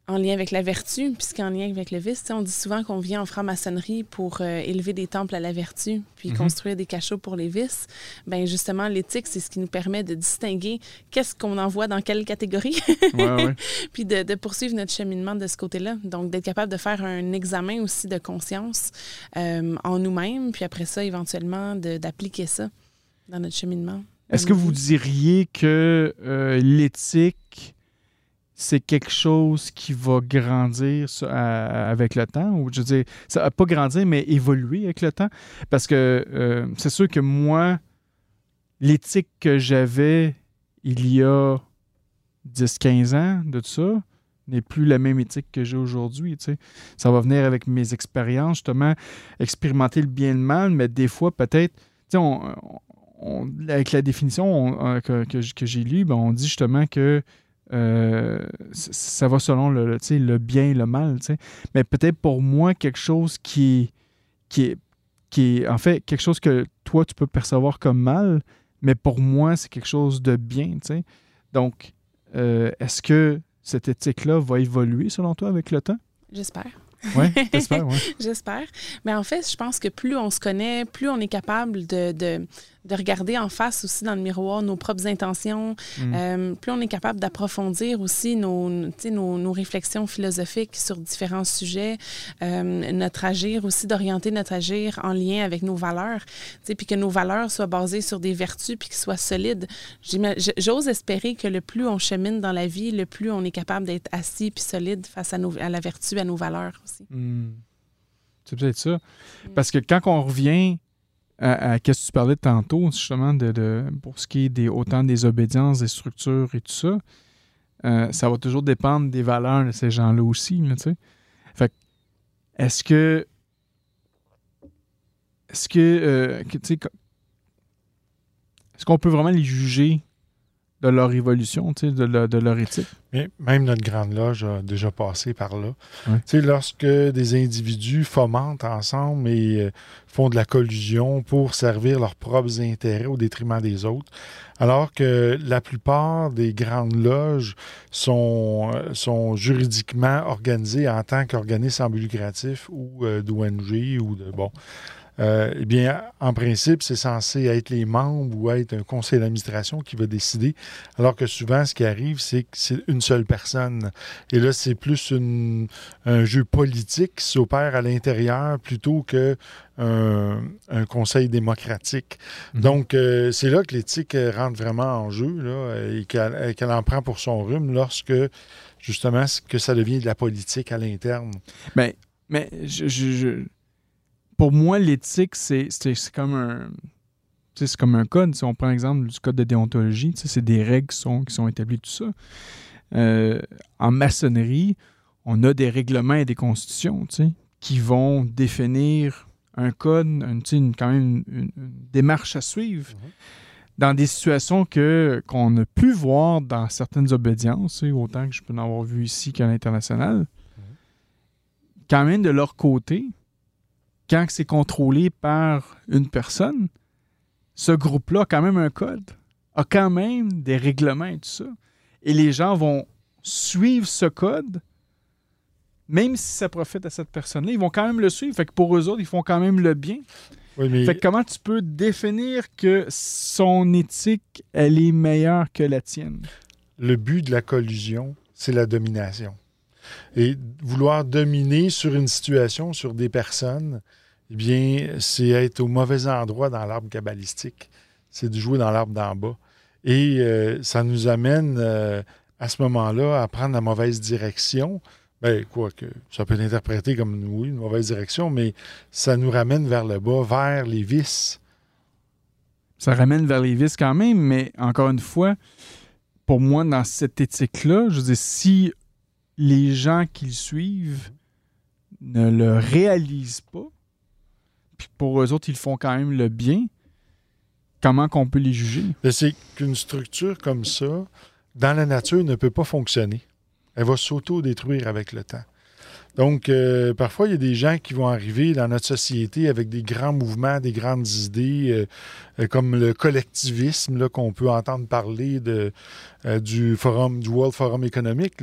en lien avec la vertu, puisqu'en lien avec le vice, on dit souvent qu'on vient en franc-maçonnerie pour euh, élever des temples à la vertu, puis mhm. construire des cachots pour les vices. Ben justement, l'éthique, c'est ce qui nous permet de distinguer qu'est-ce qu'on envoie dans quelle catégorie, puis de, poursuivre notre cheminement de ce côté-là. Donc, d'être capable de faire un examen aussi de conscience euh, en nous-mêmes, puis après ça, éventuellement, d'appliquer ça dans notre cheminement. Est-ce que vous diriez que euh, l'éthique c'est quelque chose qui va grandir avec le temps, ou je veux dire, ça va pas grandir, mais évoluer avec le temps? Parce que euh, c'est sûr que moi, l'éthique que j'avais il y a 10-15 ans de tout ça n'est plus la même éthique que j'ai aujourd'hui. Ça va venir avec mes expériences, justement, expérimenter le bien et le mal, mais des fois, peut-être, avec la définition que, que j'ai lue, ben, on dit justement que euh, ça va selon le, le bien et le mal. Mais peut-être pour moi, quelque chose qui, qui, est, qui est, en fait, quelque chose que toi, tu peux percevoir comme mal, mais pour moi, c'est quelque chose de bien. Donc, euh, est-ce que cette éthique-là va évoluer selon toi avec le temps? J'espère. Oui, j'espère, j'espère. Mais en fait, je pense que plus on se connaît, plus on est capable de, de regarder en face aussi dans le miroir nos propres intentions. Mm. Euh, plus on est capable d'approfondir aussi nos, nos, nos, réflexions philosophiques sur différents sujets, euh, notre agir aussi, d'orienter notre agir en lien avec nos valeurs, puis que nos valeurs soient basées sur des vertus puis qu'ils soient solides. J'ose espérer que le plus on chemine dans la vie, le plus on est capable d'être assis puis solide face à, nos, à la vertu, à nos valeurs aussi. Mm. C'est peut-être ça. Parce que quand on revient à, qu'est-ce que tu parlais tantôt, justement, de, pour ce qui est des, autant des obédiences, des structures et tout ça, euh, ça va toujours dépendre des valeurs de ces gens-là aussi. Fait est-ce que est-ce que, euh, sais, est-ce qu'on peut vraiment les juger de leur évolution, de, de, leur éthique. Mais même notre Grande Loge a déjà passé par là. Lorsque des individus fomentent ensemble et euh, font de la collusion pour servir leurs propres intérêts au détriment des autres, alors que la plupart des Grandes Loges sont, euh, sont juridiquement organisées en tant qu'organismes lucratif ou euh, d'ONG ou de... Bon, euh, eh bien, en principe, c'est censé être les membres ou être un conseil d'administration qui va décider, alors que souvent, ce qui arrive, c'est que c'est une seule personne. Et là, c'est plus un jeu politique qui s'opère à l'intérieur plutôt que un, conseil démocratique. Mhm. Donc, euh, c'est là que l'éthique rentre vraiment en jeu là, et qu'elle en prend pour son rhume lorsque, justement, que ça devient de la politique à l'interne. Mais, mais je pour moi, l'éthique, c'est comme un. C'est comme un code. Si on prend l'exemple du code de déontologie, c'est des règles qui sont, qui sont établies, tout ça. euh, en maçonnerie, on a des règlements et des constitutions qui vont définir un code, une, une- quand même une, démarche à suivre. Mhm. Dans des situations que qu'on a pu voir dans certaines obédiences, autant que je peux en avoir vu ici qu'à l'international, quand même de leur côté, quand c'est contrôlé par une personne, ce groupe-là a quand même un code, a quand même des règlements et tout ça. Et les gens vont suivre ce code, même si ça profite à cette personne-là, ils vont quand même le suivre. Fait que pour eux autres, ils font quand même le bien. Oui, mais Fait que comment tu peux définir que son éthique, elle est meilleure que la tienne? le but de la collusion, c'est la domination. Et vouloir dominer sur une situation, sur des personnes, eh bien, c'est être au mauvais endroit dans l'arbre cabalistique. C'est de jouer dans l'arbre d'en bas. Et euh, ça nous amène euh, à ce moment-là à prendre la mauvaise direction. Ben, quoi que ça peut être interprété comme oui, une mauvaise direction, mais ça nous ramène vers le bas, vers les vices. Ça ramène vers les vices quand même, mais encore une fois, pour moi, dans cette éthique-là, je veux dire, si les gens qui le suivent ne le réalisent pas, puis pour eux autres, ils font quand même le bien, comment qu'on peut les juger? C'est qu'une structure comme ça, dans la nature, ne peut pas fonctionner. Elle va s'auto-détruire avec le temps. Donc, euh, parfois, il y a des gens qui vont arriver dans notre société avec des grands mouvements, des grandes idées, euh, euh, comme le collectivisme, qu'on peut entendre parler du forum, du World Forum économique.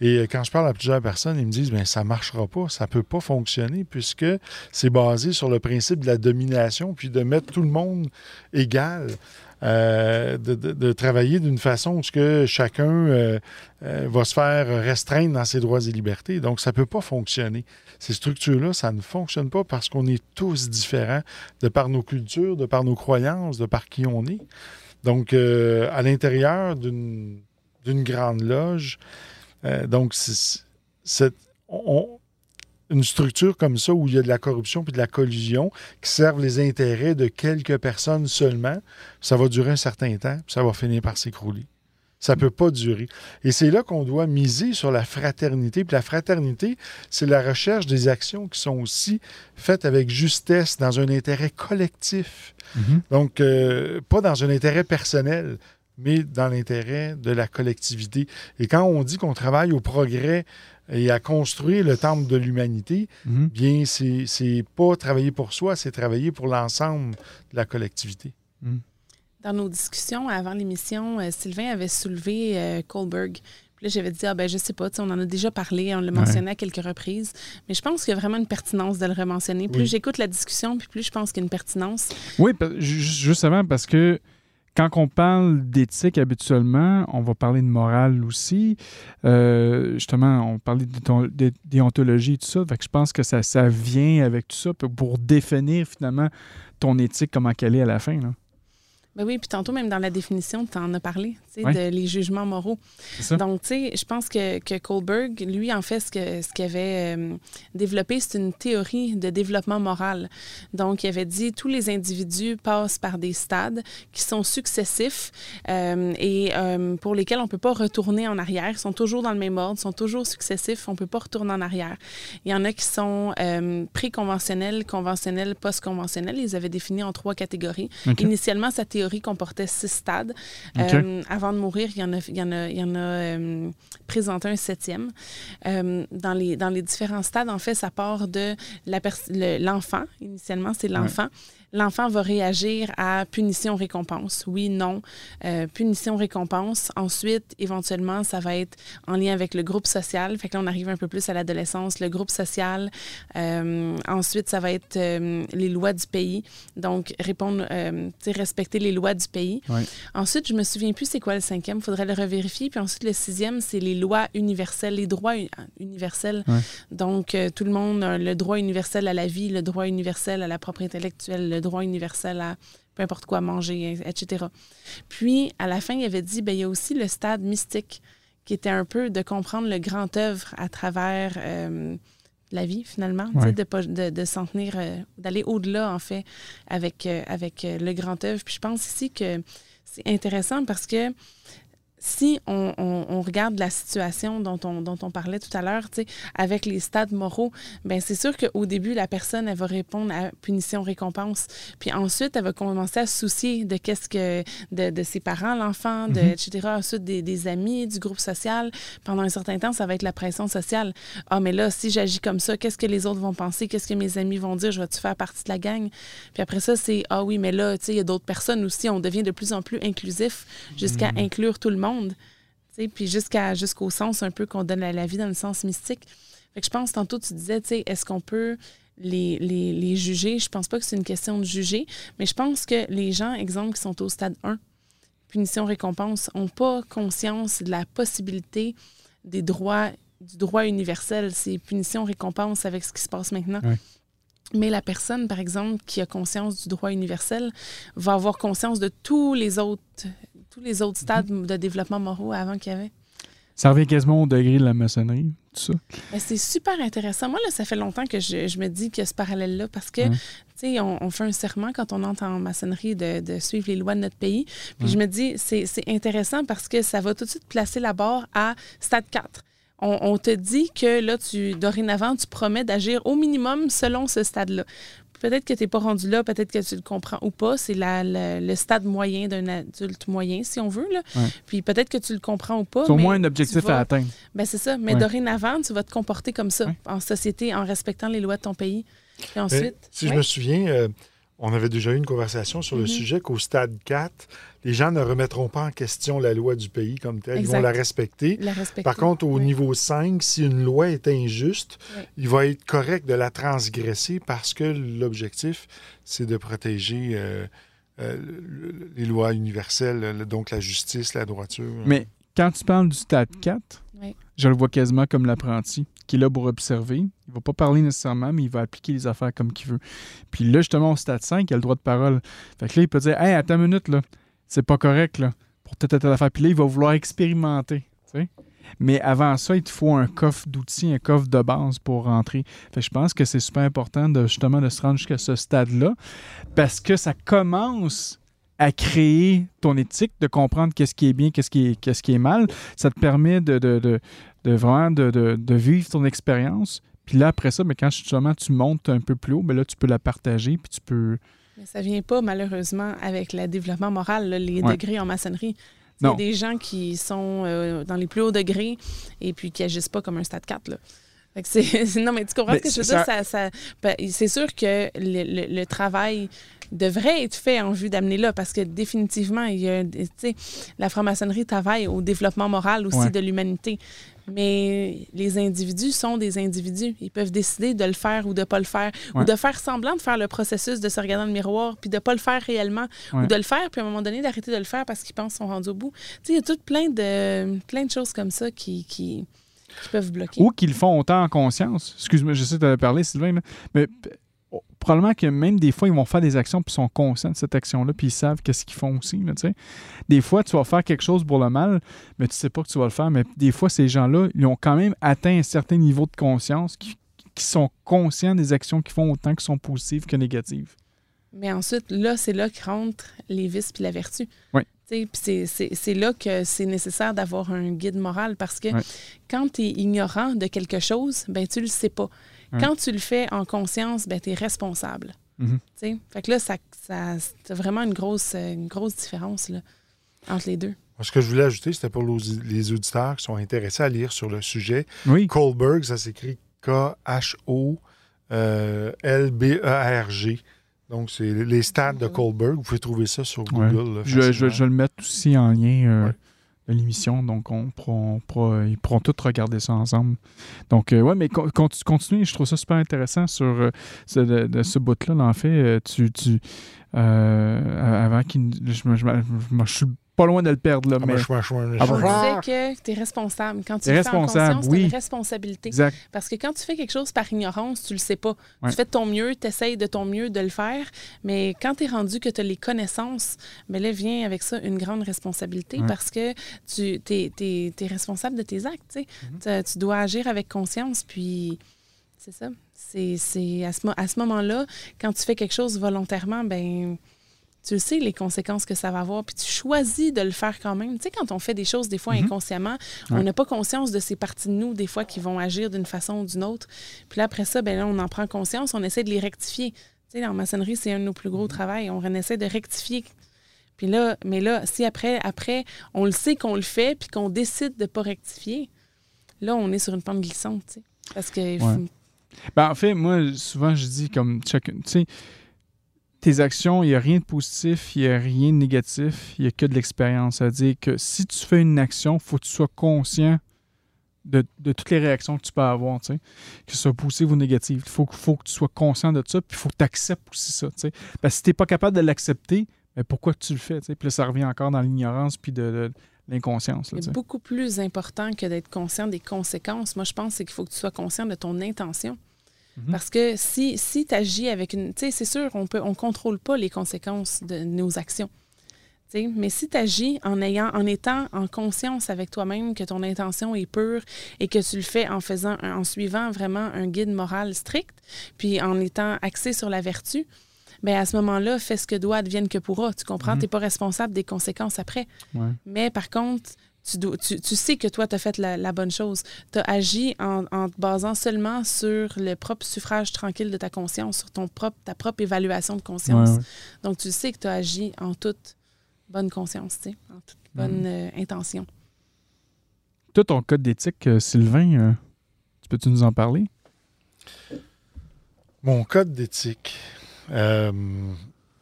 Et quand je parle à plusieurs personnes, ils me disent, ben ça ne marchera pas, ça ne peut pas fonctionner, puisque c'est basé sur le principe de la domination, puis de mettre tout le monde égal. Euh, de, travailler d'une façon où que chacun euh, euh, va se faire restreindre dans ses droits et libertés. Donc, ça ne peut pas fonctionner. Ces structures-là, ça ne fonctionne pas parce qu'on est tous différents de par nos cultures, de par nos croyances, de par qui on est. Donc, à l'intérieur d'une grande loge, donc, on- une structure comme ça où il y a de la corruption puis de la collusion qui servent les intérêts de quelques personnes seulement, ça va durer un certain temps, puis ça va finir par s'écrouler. Ça ne peut pas durer. Et c'est là qu'on doit miser sur la fraternité. Puis la fraternité, c'est la recherche des actions qui sont aussi faites avec justesse, dans un intérêt collectif. Donc, euh, pas dans un intérêt personnel, mais dans l'intérêt de la collectivité. Et quand on dit qu'on travaille au progrès et à construire le temple de l'humanité, Mhm. bien, c'est c'est pas travailler pour soi, c'est travailler pour l'ensemble de la collectivité. Dans nos discussions avant l'émission, euh, Sylvain avait soulevé euh, Kohlberg. Puis là, j'avais dit, ah ben je sais pas, on en a déjà parlé, on l'a mentionné à quelques reprises, mais je pense qu'il y a vraiment une pertinence de le rementionner. Plus Oui. j'écoute la discussion, puis plus je pense qu'il y a une pertinence. Oui, justement parce que quand on parle d'éthique habituellement, on va parler de morale aussi. Euh, justement, on parlait de déontologie et tout ça. Fait que je pense que ça, ça vient avec tout ça pour- pour définir finalement ton éthique, comment qu'elle est à la fin. Là. Ben oui, puis tantôt, même dans la définition, tu en as parlé, tu sais, de les jugements moraux. Ça? Donc, tu sais, je pense que, que Kohlberg, lui, en fait, ce que ce qu'il avait euh, développé, c'est une théorie de développement moral. Donc, il avait dit tous les individus passent par des stades qui sont successifs euh, et euh, pour lesquels on ne peut pas retourner en arrière. Ils sont toujours dans le même ordre, sont toujours successifs, on ne peut pas retourner en arrière. Il y en a qui sont pré-conventionnels, conventionnels, post-conventionnels. Ils avaient défini en trois catégories. Initialement, sa théorie comportait six stades. Euh, avant de mourir, il y en a, il y en a, il y en a euh, présenté un septième. Euh, dans, les, dans les différents stades, en fait, ça part de l'enfant. Initialement, c'est l'enfant. L'enfant va réagir à punition-récompense. Oui, non. Euh, punition-récompense. Ensuite, éventuellement, ça va être en lien avec le groupe social. Fait que là, on arrive un peu plus à l'adolescence. Le groupe social. Euh, ensuite, ça va être euh, les lois du pays. Donc, répondre, respecter les lois du pays. Ensuite, je me souviens plus c'est quoi le cinquième. Il faudrait le revérifier. Puis ensuite, le sixième, c'est les lois universelles, les droits universels. Donc, tout le monde a le droit universel à la vie, le droit universel à la propriété intellectuelle, le droit universel à peu importe quoi manger, etc. Puis, à la fin, il avait dit, ben, il y a aussi le stade mystique, qui était un peu de comprendre le grand œuvre à travers euh, la vie, finalement, Ouais. de, de, de s'en tenir, euh, d'aller au-delà, en fait, avec, euh, avec le grand œuvre. Puis je pense ici que c'est intéressant parce que si on, on- on regarde la situation dont on, dont on parlait tout à l'heure, avec les stades moraux, ben c'est sûr qu'au début, la personne, elle va répondre à punition-récompense. Puis ensuite, elle va commencer à se soucier de qu'est-ce que de, de ses parents, l'enfant, de, etc. Ensuite, des, des amis, du groupe social. Pendant un certain temps, ça va être la pression sociale. Ah, mais là, si j'agis comme ça, qu'est-ce que les autres vont penser? Qu'est-ce que mes amis vont dire? Je vais-tu faire partie de la gang? Puis après ça, c'est Ah oui, mais là, il y a d'autres personnes aussi. On devient de plus en plus inclusif jusqu'à inclure tout le monde. Sais, Puis jusqu'à jusqu'au sens un peu qu'on donne à la vie dans le sens mystique. Fait que je pense, tantôt, tu disais, est-ce qu'on peut les, les, les juger? Je pense pas que c'est une question de juger, mais je pense que les gens, exemple, qui sont au stade 1, punition-récompense, n'ont pas conscience de la possibilité des droits, du droit universel. C'est punition-récompense avec ce qui se passe maintenant. Mais la personne, par exemple, qui a conscience du droit universel, va avoir conscience de tous les autres, tous les autres stades de développement moraux avant qu'il y avait. Ça revient quasiment au degré de la maçonnerie, tout ça. Ben, c'est super intéressant. Moi, là, ça fait longtemps que je, je me dis qu'il y a ce parallèle-là parce que, Ouais. tu sais, on, on fait un serment quand on entre en maçonnerie de, de suivre les lois de notre pays. Puis je me dis, c'est c'est intéressant parce que ça va tout de suite placer la barre à stade 4. On, on te dit que là, tu, dorénavant, tu promets d'agir au minimum selon ce stade-là. Peut-être que tu n'es pas rendu là, peut-être que tu le comprends ou pas. C'est la- la- le stade moyen d'un adulte moyen, si on veut. Là. Ouais. Puis peut-être que tu le comprends ou pas. C'est au moins un objectif vas- à atteindre. ben c'est ça. Mais Ouais. dorénavant, tu vas te comporter comme ça, Ouais. en société, en respectant les lois de ton pays. Puis Mais ensuite. si je me souviens, euh, on avait déjà eu une conversation sur le Mhm. sujet qu'au stade 4, les gens ne remettront pas en question la loi du pays comme telle. Ils vont la respecter. la respecter. Par contre, au niveau 5, si une loi est injuste, il va être correct de la transgresser parce que l'objectif, c'est de protéger euh, euh, le- le- les lois universelles, le- donc la justice, la droiture. Mais quand tu parles du stade 4, Ouais. je le vois quasiment comme l'apprenti qui est là pour observer. Il va pas parler nécessairement, mais il va appliquer les affaires comme qu'il veut. Puis là, justement, au stade 5, il a le droit de parole. Fait que là, il peut dire Hey, attends une minute, là, c'est pas correct, là, pour telle, telle, affaire. Puis là, il va vouloir expérimenter. Mais avant ça, il te faut un coffre d'outils, un coffre de base pour rentrer. Fait que je pense que c'est super important de justement de se rendre jusqu'à ce stade-là parce que ça commence à créer ton éthique, de comprendre qu'est-ce qui est bien, qu'est-ce qui est, qu'est-ce qui est mal. Ça te permet de, de, de, de vraiment de, de- vivre ton expérience. Puis là, après ça, mais quand justement tu montes un peu plus haut, ben là, tu peux la partager, puis tu peux... Mais ça vient pas, malheureusement, avec le développement moral, là, les Ouais. degrés en maçonnerie. Il y a des gens qui sont euh, dans les plus hauts degrés et puis qui agissent pas comme un stade 4. Là. C'est- non, mais tu comprends Mais ce que je veux dire? Ça, ça- ben, c'est sûr que le, le- le travail devrait être fait en vue d'amener là parce que définitivement, il y a, tu sais, la franc-maçonnerie travaille au développement moral aussi Ouais. de l'humanité. Mais les individus sont des individus. Ils peuvent décider de le faire ou de ne pas le faire, ou de faire semblant de faire le processus de se regarder dans le miroir, puis de ne pas le faire réellement, Ouais. ou de le faire, puis à un moment donné, d'arrêter de le faire parce qu'ils pensent qu'ils sont rendus au bout. Tu sais, il y a tout plein de, plein de choses comme ça qui, qui, qui peuvent bloquer. Ou qu'ils le font autant en conscience. Excuse-moi, je sais que tu avais parlé, Sylvain, là, mais oh, probablement que même des fois, ils vont faire des actions puis ils sont conscients de cette action-là puis ils savent qu'est-ce qu'ils font aussi. là, des fois, tu vas faire quelque chose pour le mal, mais tu sais pas que tu vas le faire. Mais des fois, ces gens-là, ils ont quand même atteint un certain niveau de conscience qui, qui sont conscients des actions qu'ils font autant que sont positives que négatives. Mais ensuite, là, c'est là que rentrent les vices puis la vertu. Oui. C'est- là que c'est nécessaire d'avoir un guide moral parce que Ouais. quand tu es ignorant de quelque chose, ben tu le sais pas. Ouais. Quand tu le fais en conscience, ben tu es responsable. Tu sais? Fait que là, ça, ça, c'est vraiment une grosse, une grosse différence là, entre les deux. Ce que je voulais ajouter, c'était pour les auditeurs qui sont intéressés à lire sur le sujet. Oui, Kohlberg, ça s'écrit K-H-O-L-B-E-R-G. Donc, c'est les stades de Kohlberg. Vous pouvez trouver ça sur Ouais. Google. là, je, je- facilement. je vais le mettre aussi en lien euh, Ouais. de l'émission, donc on ils pourront tous regarder ça ensemble. Donc, euh, ouais, mais con- conti- continue, je trouve ça super intéressant sur euh, ce, de, de ce bout-là. là. en fait, euh, tu, tu euh, avant qu'il. Je, je suis pas loin de le perdre, là, Ah, mais. ben, je- Ah, On disait que tu es responsable. Quand tu T'es le fais en responsable, conscience, tu oui. une responsabilité. Exact. Parce que quand tu fais quelque chose par ignorance, tu le sais pas. Ouais. Tu fais de ton mieux, tu essayes de ton mieux de le faire, mais quand tu es rendu que tu as les connaissances, mais là vient avec ça une grande responsabilité Ouais. parce que tu es, responsable de tes actes. tu sais. Mm-hmm. Tu- dois agir avec conscience, puis c'est ça. C'est c'est à ce, mo- à ce moment-là, quand tu fais quelque chose volontairement, ben tu le sais les conséquences que ça va avoir, puis tu choisis de le faire quand même. Tu sais, quand on fait des choses des fois Mhm. inconsciemment, on n'a pas conscience de ces parties de nous, des fois, qui vont agir d'une façon ou d'une autre. Puis là, après ça, ben là, on en prend conscience, on essaie de les rectifier. Tu sais, en maçonnerie, c'est un de nos plus gros travails. On essaie de rectifier. Puis là, mais là, si après, après, on le sait qu'on le fait, puis qu'on décide de ne pas rectifier, là, on est sur une pente glissante, tu sais. Parce que Ouais. Ben, en fait, moi, souvent, je dis comme chacun, tu sais, tes actions, il n'y a rien de positif, il n'y a rien de négatif, il n'y a que de l'expérience. C'est-à-dire que si tu fais une action, il faut que tu sois conscient de, de toutes les réactions que tu peux avoir, tu sais, que ce soit positive ou négative. Il faut, que- faut que tu sois conscient de ça, puis il faut que tu acceptes aussi ça. tu sais. Parce que si tu n'es pas capable de l'accepter, ben pourquoi tu le fais? tu sais? Puis là, ça revient encore dans l'ignorance puis de, de l'inconscience. C'est beaucoup plus important que d'être conscient des conséquences. Moi, je pense c'est qu'il faut que tu sois conscient de ton intention. Mhm. Parce que si, si tu agis avec une. Tu sais, c'est sûr, on ne on contrôle pas les conséquences de nos actions. Mais si tu agis en, ayant, en étant en conscience avec toi-même que ton intention est pure et que tu le fais en faisant en suivant vraiment un guide moral strict, puis en étant axé sur la vertu, bien à ce moment-là, fais ce que doit, advienne que pourra. Tu comprends? Mhm. Tu n'es pas responsable des conséquences après. Ouais. Mais par contre, tu, dois- tu, tu sais que toi, tu as fait la, la bonne chose. Tu as agi en, en te basant seulement sur le propre suffrage tranquille de ta conscience, sur ton propre, ta propre évaluation de conscience. Ouais, ouais. Donc, tu sais que tu as agi en toute bonne conscience, tu sais, en toute bonne euh, intention. Toi, ton code d'éthique, euh, Sylvain, euh, tu peux-tu nous en parler? Mon code d'éthique. Euh,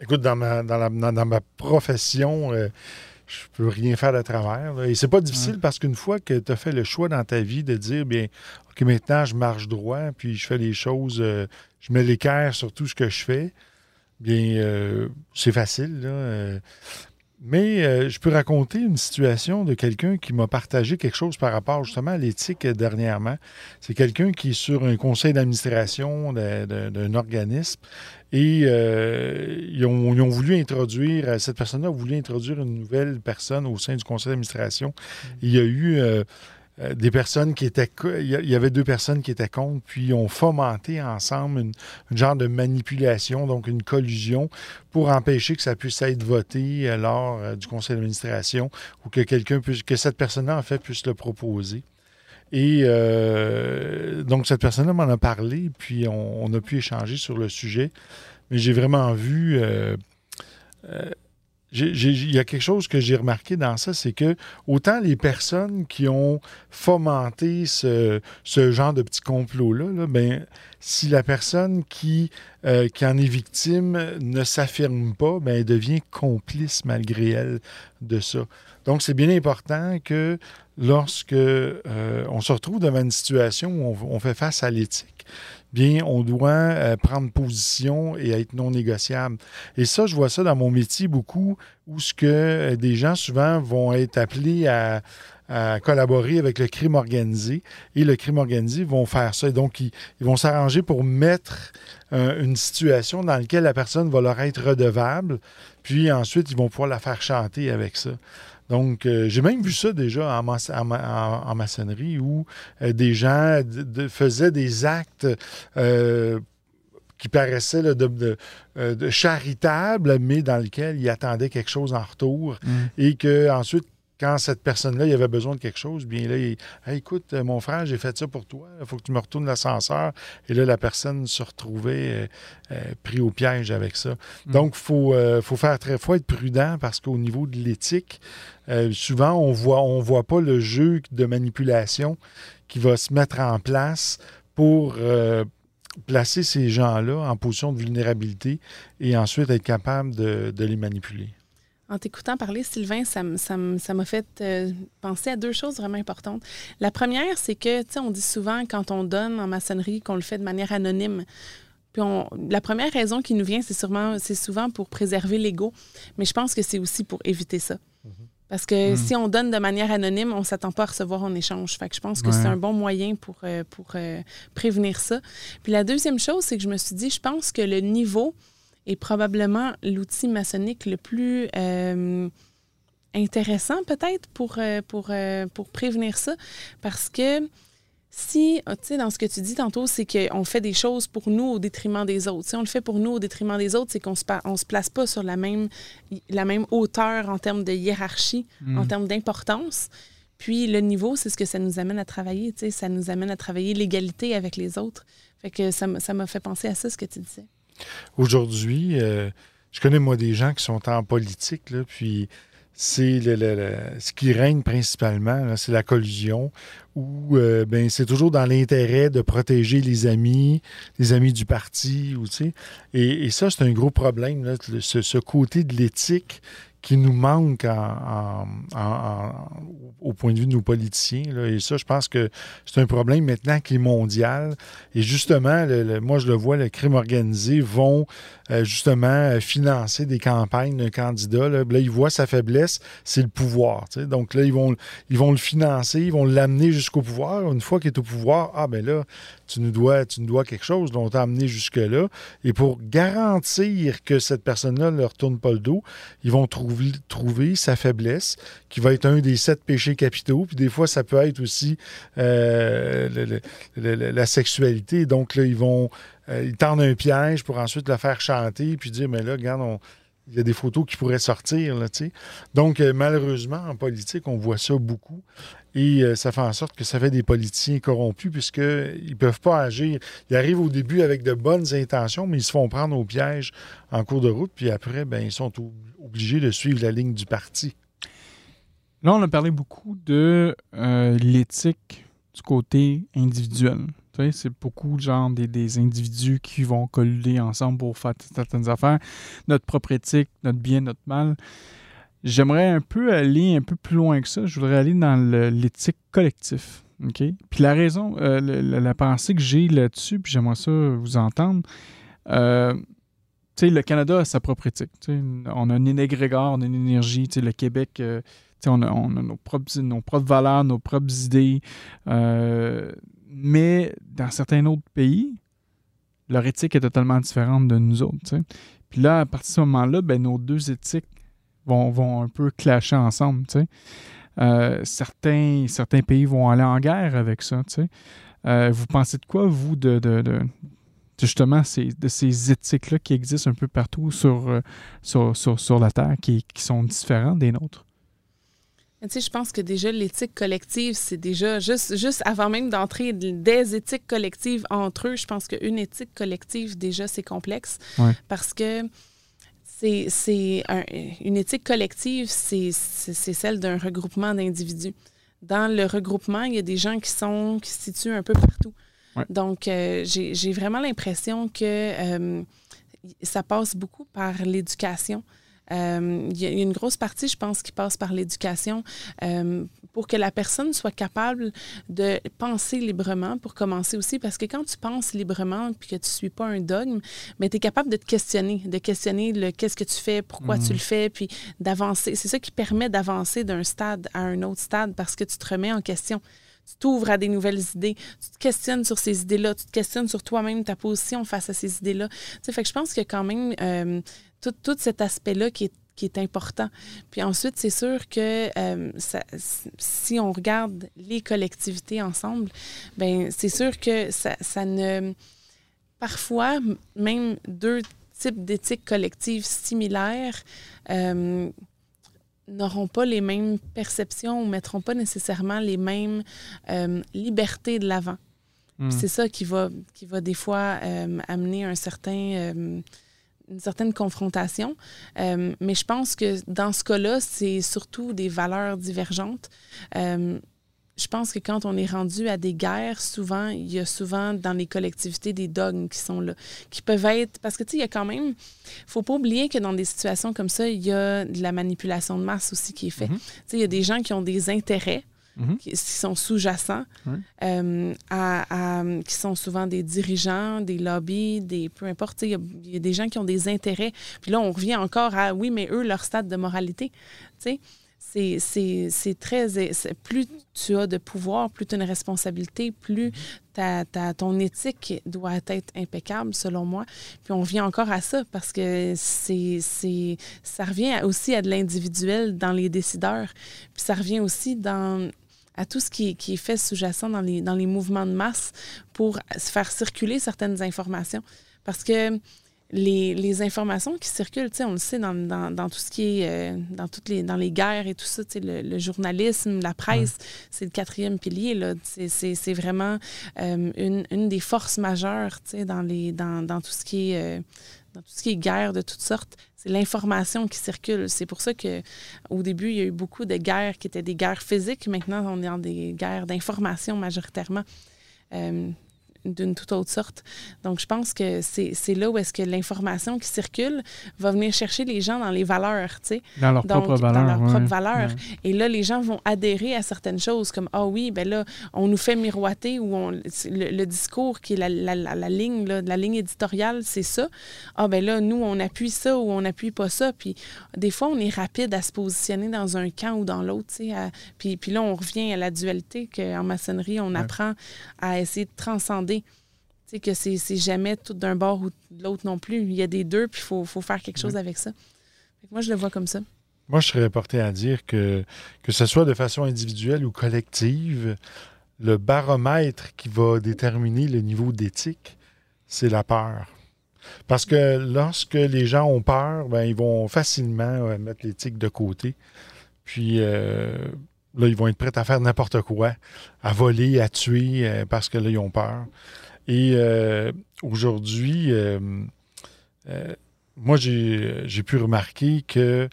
écoute, dans ma, dans la- dans- dans ma profession, euh, je peux rien faire de travers. là. Et c'est pas difficile parce qu'une fois que tu as fait le choix dans ta vie de dire, bien, OK, maintenant, je marche droit, puis je fais les choses, euh, je mets l'équerre sur tout ce que je fais, bien, euh, c'est facile. Là, euh. Mais euh, je peux raconter une situation de quelqu'un qui m'a partagé quelque chose par rapport justement à l'éthique euh, dernièrement. C'est quelqu'un qui est sur un conseil d'administration d'un organisme et euh, ils, ont, ils ont voulu introduire, cette personne-là a voulu introduire une nouvelle personne au sein du conseil d'administration. Il y a eu euh, euh, des personnes qui étaient. Il y avait deux personnes qui étaient contre, puis ils ont fomenté ensemble une, genre de manipulation, donc une collusion, pour empêcher que ça puisse être voté euh, lors euh, du conseil d'administration ou que quelqu'un puisse, que cette personne-là, en fait, puisse le proposer. Et donc, cette personne-là m'en a parlé, puis on, a pu échanger sur le sujet. Mais j'ai vraiment vu. Il y a quelque chose que j'ai remarqué dans ça, c'est que autant les personnes qui ont fomenté ce, ce genre de petit complot-là, là, ben, si la personne qui, euh, qui en est victime ne s'affirme pas, ben, elle devient complice malgré elle de ça. Donc, c'est bien important que lorsque euh, on se retrouve devant une situation où on fait face à l'éthique, bien, on doit euh, prendre position et être non négociable. Et ça, je vois ça dans mon métier beaucoup, où ce que euh, des gens souvent vont être appelés à, collaborer avec le crime organisé et le crime organisé vont faire ça. Donc, ils, ils vont s'arranger pour mettre euh, une situation dans laquelle la personne va leur être redevable, puis ensuite, ils vont pouvoir la faire chanter avec ça. Donc, euh, j'ai même vu ça déjà en, mas- en ma- en- en maçonnerie où euh, des gens de- faisaient des actes euh, qui paraissaient là, de, de- de charitables, mais dans lesquels ils attendaient quelque chose en retour et que ensuite quand cette personne-là, il avait besoin de quelque chose, bien là, il Hey, écoute, euh, mon frère, j'ai fait ça pour toi, il faut que tu me retournes l'ascenseur. Et là, la personne se retrouvait euh, euh, pris au piège avec ça. Mm. Donc, il faut, euh, faut faire très, faut être prudent parce qu'au niveau de l'éthique, souvent, on voit, on voit pas le jeu de manipulation qui va se mettre en place pour placer ces gens-là en position de vulnérabilité et ensuite être capable de, de les manipuler. En t'écoutant parler, Sylvain, ça m'a fait euh, penser à deux choses vraiment importantes. La première, c'est que, tu sais, on dit souvent quand on donne en maçonnerie qu'on le fait de manière anonyme. Puis on- la première raison qui nous vient, c'est sûrement, c'est souvent pour préserver l'ego, mais je pense que c'est aussi pour éviter ça. Parce que Mhm. si on donne de manière anonyme, on ne s'attend pas à recevoir en échange. Fait que je pense que Ouais. c'est un bon moyen pour, euh, pour euh, prévenir ça. Puis la deuxième chose, c'est que je me suis dit, je pense que le niveau est probablement l'outil maçonnique le plus euh, intéressant peut-être pour, euh, pour, euh, pour prévenir ça. Parce que si, tu sais, dans ce que tu dis tantôt, c'est qu'on fait des choses pour nous au détriment des autres. Si on le fait pour nous au détriment des autres, c'est qu'on se, on se place pas sur la même, la même hauteur en termes de hiérarchie, en termes d'importance. Puis le niveau, c'est ce que ça nous amène à travailler. Tu sais, ça nous amène à travailler l'égalité avec les autres. Fait que ça m'a fait penser à ça, ce que tu disais. Aujourd'hui, euh, je connais moi des gens qui sont en politique, puis c'est ce qui règne principalement, c'est la collusion, où euh, ben, c'est toujours dans l'intérêt de protéger les amis, les amis du parti, ou, et, ça, c'est un gros problème, ce, côté de l'éthique qui nous manque au point de vue de nos politiciens. Et ça, je pense que c'est un problème maintenant qui est mondial. Et justement, moi, je le vois, le crime organisé vont euh, justement financer des campagnes d'un candidat. Là. ils voient sa faiblesse, c'est le pouvoir. Donc là, ils vont, ils vont le financer, ils vont l'amener jusqu'au pouvoir. Une fois qu'il est au pouvoir, ah ben là, tu nous dois, tu nous dois quelque chose, donc on amené jusque-là. Et pour garantir que cette personne-là ne leur tourne pas le dos, ils vont trouver, trouver sa faiblesse, qui va être un des sept péchés capitaux. Puis des fois, ça peut être aussi euh, la sexualité. Donc là, ils vont euh, ils tendent un piège pour ensuite le faire chanter, puis dire, mais là, regarde, il y a des photos qui pourraient sortir. Donc, euh, malheureusement, en politique, on voit ça beaucoup. Et euh, ça fait en sorte que ça fait des politiciens corrompus puisqu'ils ne peuvent pas agir. Ils arrivent au début avec de bonnes intentions, mais ils se font prendre au piège en cours de route. Puis après, ben, ils sont obligés de suivre la ligne du parti. Là, on a parlé beaucoup de l'éthique du côté individuel. C'est beaucoup genre des, des, individus qui vont coller ensemble pour faire certaines affaires. Notre propre éthique, notre bien, notre mal. J'aimerais un peu aller un peu plus loin que ça. Je voudrais aller dans l'éthique collective. Puis la raison, euh, la, pensée que j'ai là-dessus, puis j'aimerais ça vous entendre. Euh, le Canada a sa propre éthique. On a un égrégore, on a une énergie. Le Québec, euh, on a, on, a, nos, propres, nos propres valeurs, nos propres idées. Mais dans certains autres pays, leur éthique est totalement différente de nous autres. Puis là, à partir de ce moment-là, ben, nos deux éthiques vont, vont un peu clasher ensemble. Euh, certains, certains pays vont aller en guerre avec ça. Euh, vous pensez de quoi, vous, de, de, justement ces, de ces éthiques-là qui existent un peu partout sur, euh, sur, sur, la Terre, qui, qui sont différentes des nôtres? Tu sais, je pense que déjà, l'éthique collective, c'est déjà, juste, juste avant même d'entrer des éthiques collectives entre eux, je pense qu'une éthique collective, déjà, c'est complexe. Parce que c'est une éthique collective, c'est celle d'un regroupement d'individus. Dans le regroupement, il y a des gens qui sont qui se situent un peu partout. Donc, euh, j'ai vraiment l'impression que euh, ça passe beaucoup par l'éducation. Euh, il y a une grosse partie, je pense, qui passe par l'éducation pour que la personne soit capable de penser librement, pour commencer aussi, parce que quand tu penses librement puis que tu ne suis pas un dogme, mais tu es capable de te questionner, de questionner le qu'est-ce que tu fais, pourquoi tu mhm. le fais, puis d'avancer. C'est ça qui permet d'avancer d'un stade à un autre stade parce que tu te remets en question tu t'ouvres à des nouvelles idées, tu te questionnes sur ces idées-là, tu te questionnes sur toi-même, ta position face à ces idées-là. Tu sais, fait que je pense que quand même, euh, tout, cet aspect-là qui est qui est important. Puis ensuite, c'est sûr que euh, si on regarde les collectivités ensemble, ben c'est sûr que ça, ça, ne... Parfois, même deux types d'éthiques collectives similaires euh, n'auront pas les mêmes perceptions ou mettront pas nécessairement les mêmes euh, libertés de l'avant. Hmm. C'est ça qui va, qui va des fois amener un certain une certaine confrontation. Euh, mais je pense que dans ce cas-là, c'est surtout des valeurs divergentes. Euh, je pense que quand on est rendu à des guerres, souvent, il y a souvent dans les collectivités des dogmes qui sont là, qui peuvent être. Parce que, tu sais, il y a quand même. faut pas oublier que dans des situations comme ça, il y a de la manipulation de masse aussi qui est faite. Mm-hmm. Tu sais, il y a des gens qui ont des intérêts Mhm. qui, sont sous-jacents, euh, à, qui sont souvent des dirigeants, des lobbies, des peu importe. Il y, a des gens qui ont des intérêts. Puis là, on revient encore à oui, mais eux, leur stade de moralité. Tu sais, c'est très. Plus tu as de pouvoir, plus tu as une responsabilité, plus mhm. ta, ton éthique doit être impeccable, selon moi. Puis on vient encore à ça parce que c'est ça revient aussi à de l'individuel dans les décideurs. Puis ça revient aussi dans à tout ce qui, qui est fait sous-jacent dans les, dans les mouvements de masse pour faire circuler certaines informations. Parce que les, les, informations qui circulent, on le sait dans, dans, dans, tout ce qui est euh, dans toutes les dans les guerres et tout ça, le, le journalisme, la presse, c'est le quatrième pilier. C'est vraiment euh, une, une, des forces majeures dans, les, dans, dans tout ce qui est euh, dans tout ce qui est guerre de toutes sortes. C'est l'information qui circule. C'est pour ça que au début, il y a eu beaucoup de guerres qui étaient des guerres physiques. Maintenant, on est dans des guerres d'information majoritairement d'une toute autre sorte. Donc, je pense que c'est là où est-ce que l'information qui circule va venir chercher les gens dans les valeurs, tu sais. Dans leurs propres valeurs. Dans leurs propres valeurs. Et là, les gens vont adhérer à certaines choses comme, ah oui, ben là, on nous fait miroiter ou on, le, discours qui est la, la, la, ligne, là, la ligne éditoriale, c'est ça. Ah ben là, nous, on appuie ça ou on n'appuie pas ça. Puis des fois, on est rapide à se positionner dans un camp ou dans l'autre, tu sais. Puis, puis là, on revient à la dualité qu'en maçonnerie, on apprend à essayer de transcender que c'est jamais tout d'un bord ou de l'autre non plus. Il y a des deux, puis il faut, faut, faire quelque chose avec ça. moi, je le vois comme ça. Moi, je serais porté à dire que, que ce soit de façon individuelle ou collective, le baromètre qui va déterminer le niveau d'éthique, c'est la peur. Parce que lorsque les gens ont peur, ben, ils vont facilement mettre l'éthique de côté. Puis euh, là, ils vont être prêts à faire n'importe quoi, à voler, à tuer, euh, parce que là, ils ont peur. Et euh, aujourd'hui, euh, moi, j'ai pu remarquer que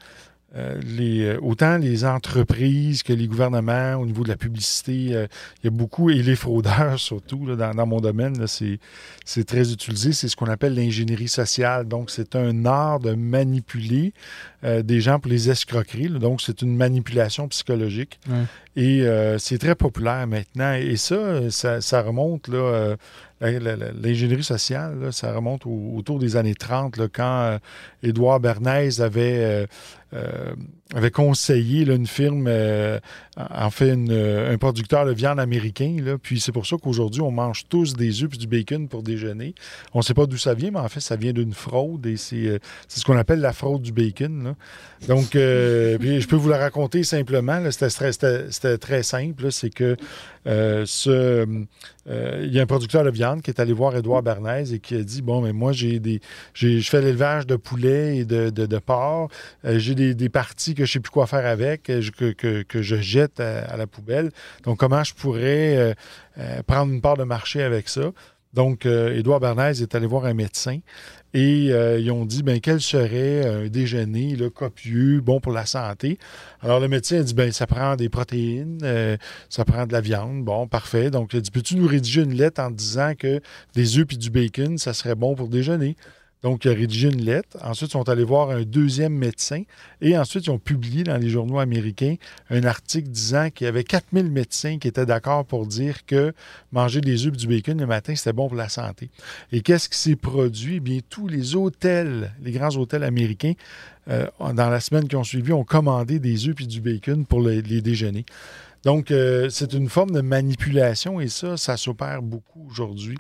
les, autant les entreprises que les gouvernements au niveau de la publicité, il y a beaucoup, et les fraudeurs surtout, dans, mon domaine, c'est très utilisé. C'est ce qu'on appelle l'ingénierie sociale. Donc, c'est un art de manipuler des gens pour les escroqueries. donc, c'est une manipulation psychologique. Et c'est très populaire maintenant. Et ça, ça, ça remonte là, L'ingénierie sociale, ça remonte autour des années 30, quand euh, Édouard Bernays avait, euh, euh, avait conseillé une firme, en fait, un producteur de viande américain. puis c'est pour ça qu'aujourd'hui, on mange tous des œufs et du bacon pour déjeuner. On ne sait pas d'où ça vient, mais en fait, ça vient d'une fraude et c'est ce qu'on appelle la fraude du bacon. Donc, je peux vous la raconter simplement. C'était très simple. C'est que ce, il y a un producteur de viande qui est allé voir Édouard Bernays et qui a dit Bon, mais moi, j'ai des. Je fais l'élevage de poulets et de, de, porc. Euh, j'ai des, parties que je ne sais plus quoi faire avec, euh, que, je jette à, la poubelle. Donc, comment je pourrais euh, prendre une part de marché avec ça? Donc, Édouard Bernays est allé voir un médecin et euh, ils ont dit ben, quel serait un déjeuner là, copieux, bon pour la santé? Alors le médecin a dit ben, ça prend des protéines, euh, ça prend de la viande. Bon, parfait. Donc il a dit peux-tu nous rédiger une lettre en disant que des œufs et du bacon, ça serait bon pour déjeuner? Donc, il a rédigé une lettre. Ensuite, ils sont allés voir un deuxième médecin. Et ensuite, ils ont publié dans les journaux américains un article disant qu'il y avait 4000 médecins qui étaient d'accord pour dire que manger des œufs et du bacon le matin, c'était bon pour la santé. Et qu'est-ce qui s'est produit? Eh bien, tous les hôtels, les grands hôtels américains, euh, dans la semaine qui ont suivi, ont commandé des œufs et du bacon pour les, déjeuners. Donc, euh, c'est une forme de manipulation et ça, ça s'opère beaucoup aujourd'hui.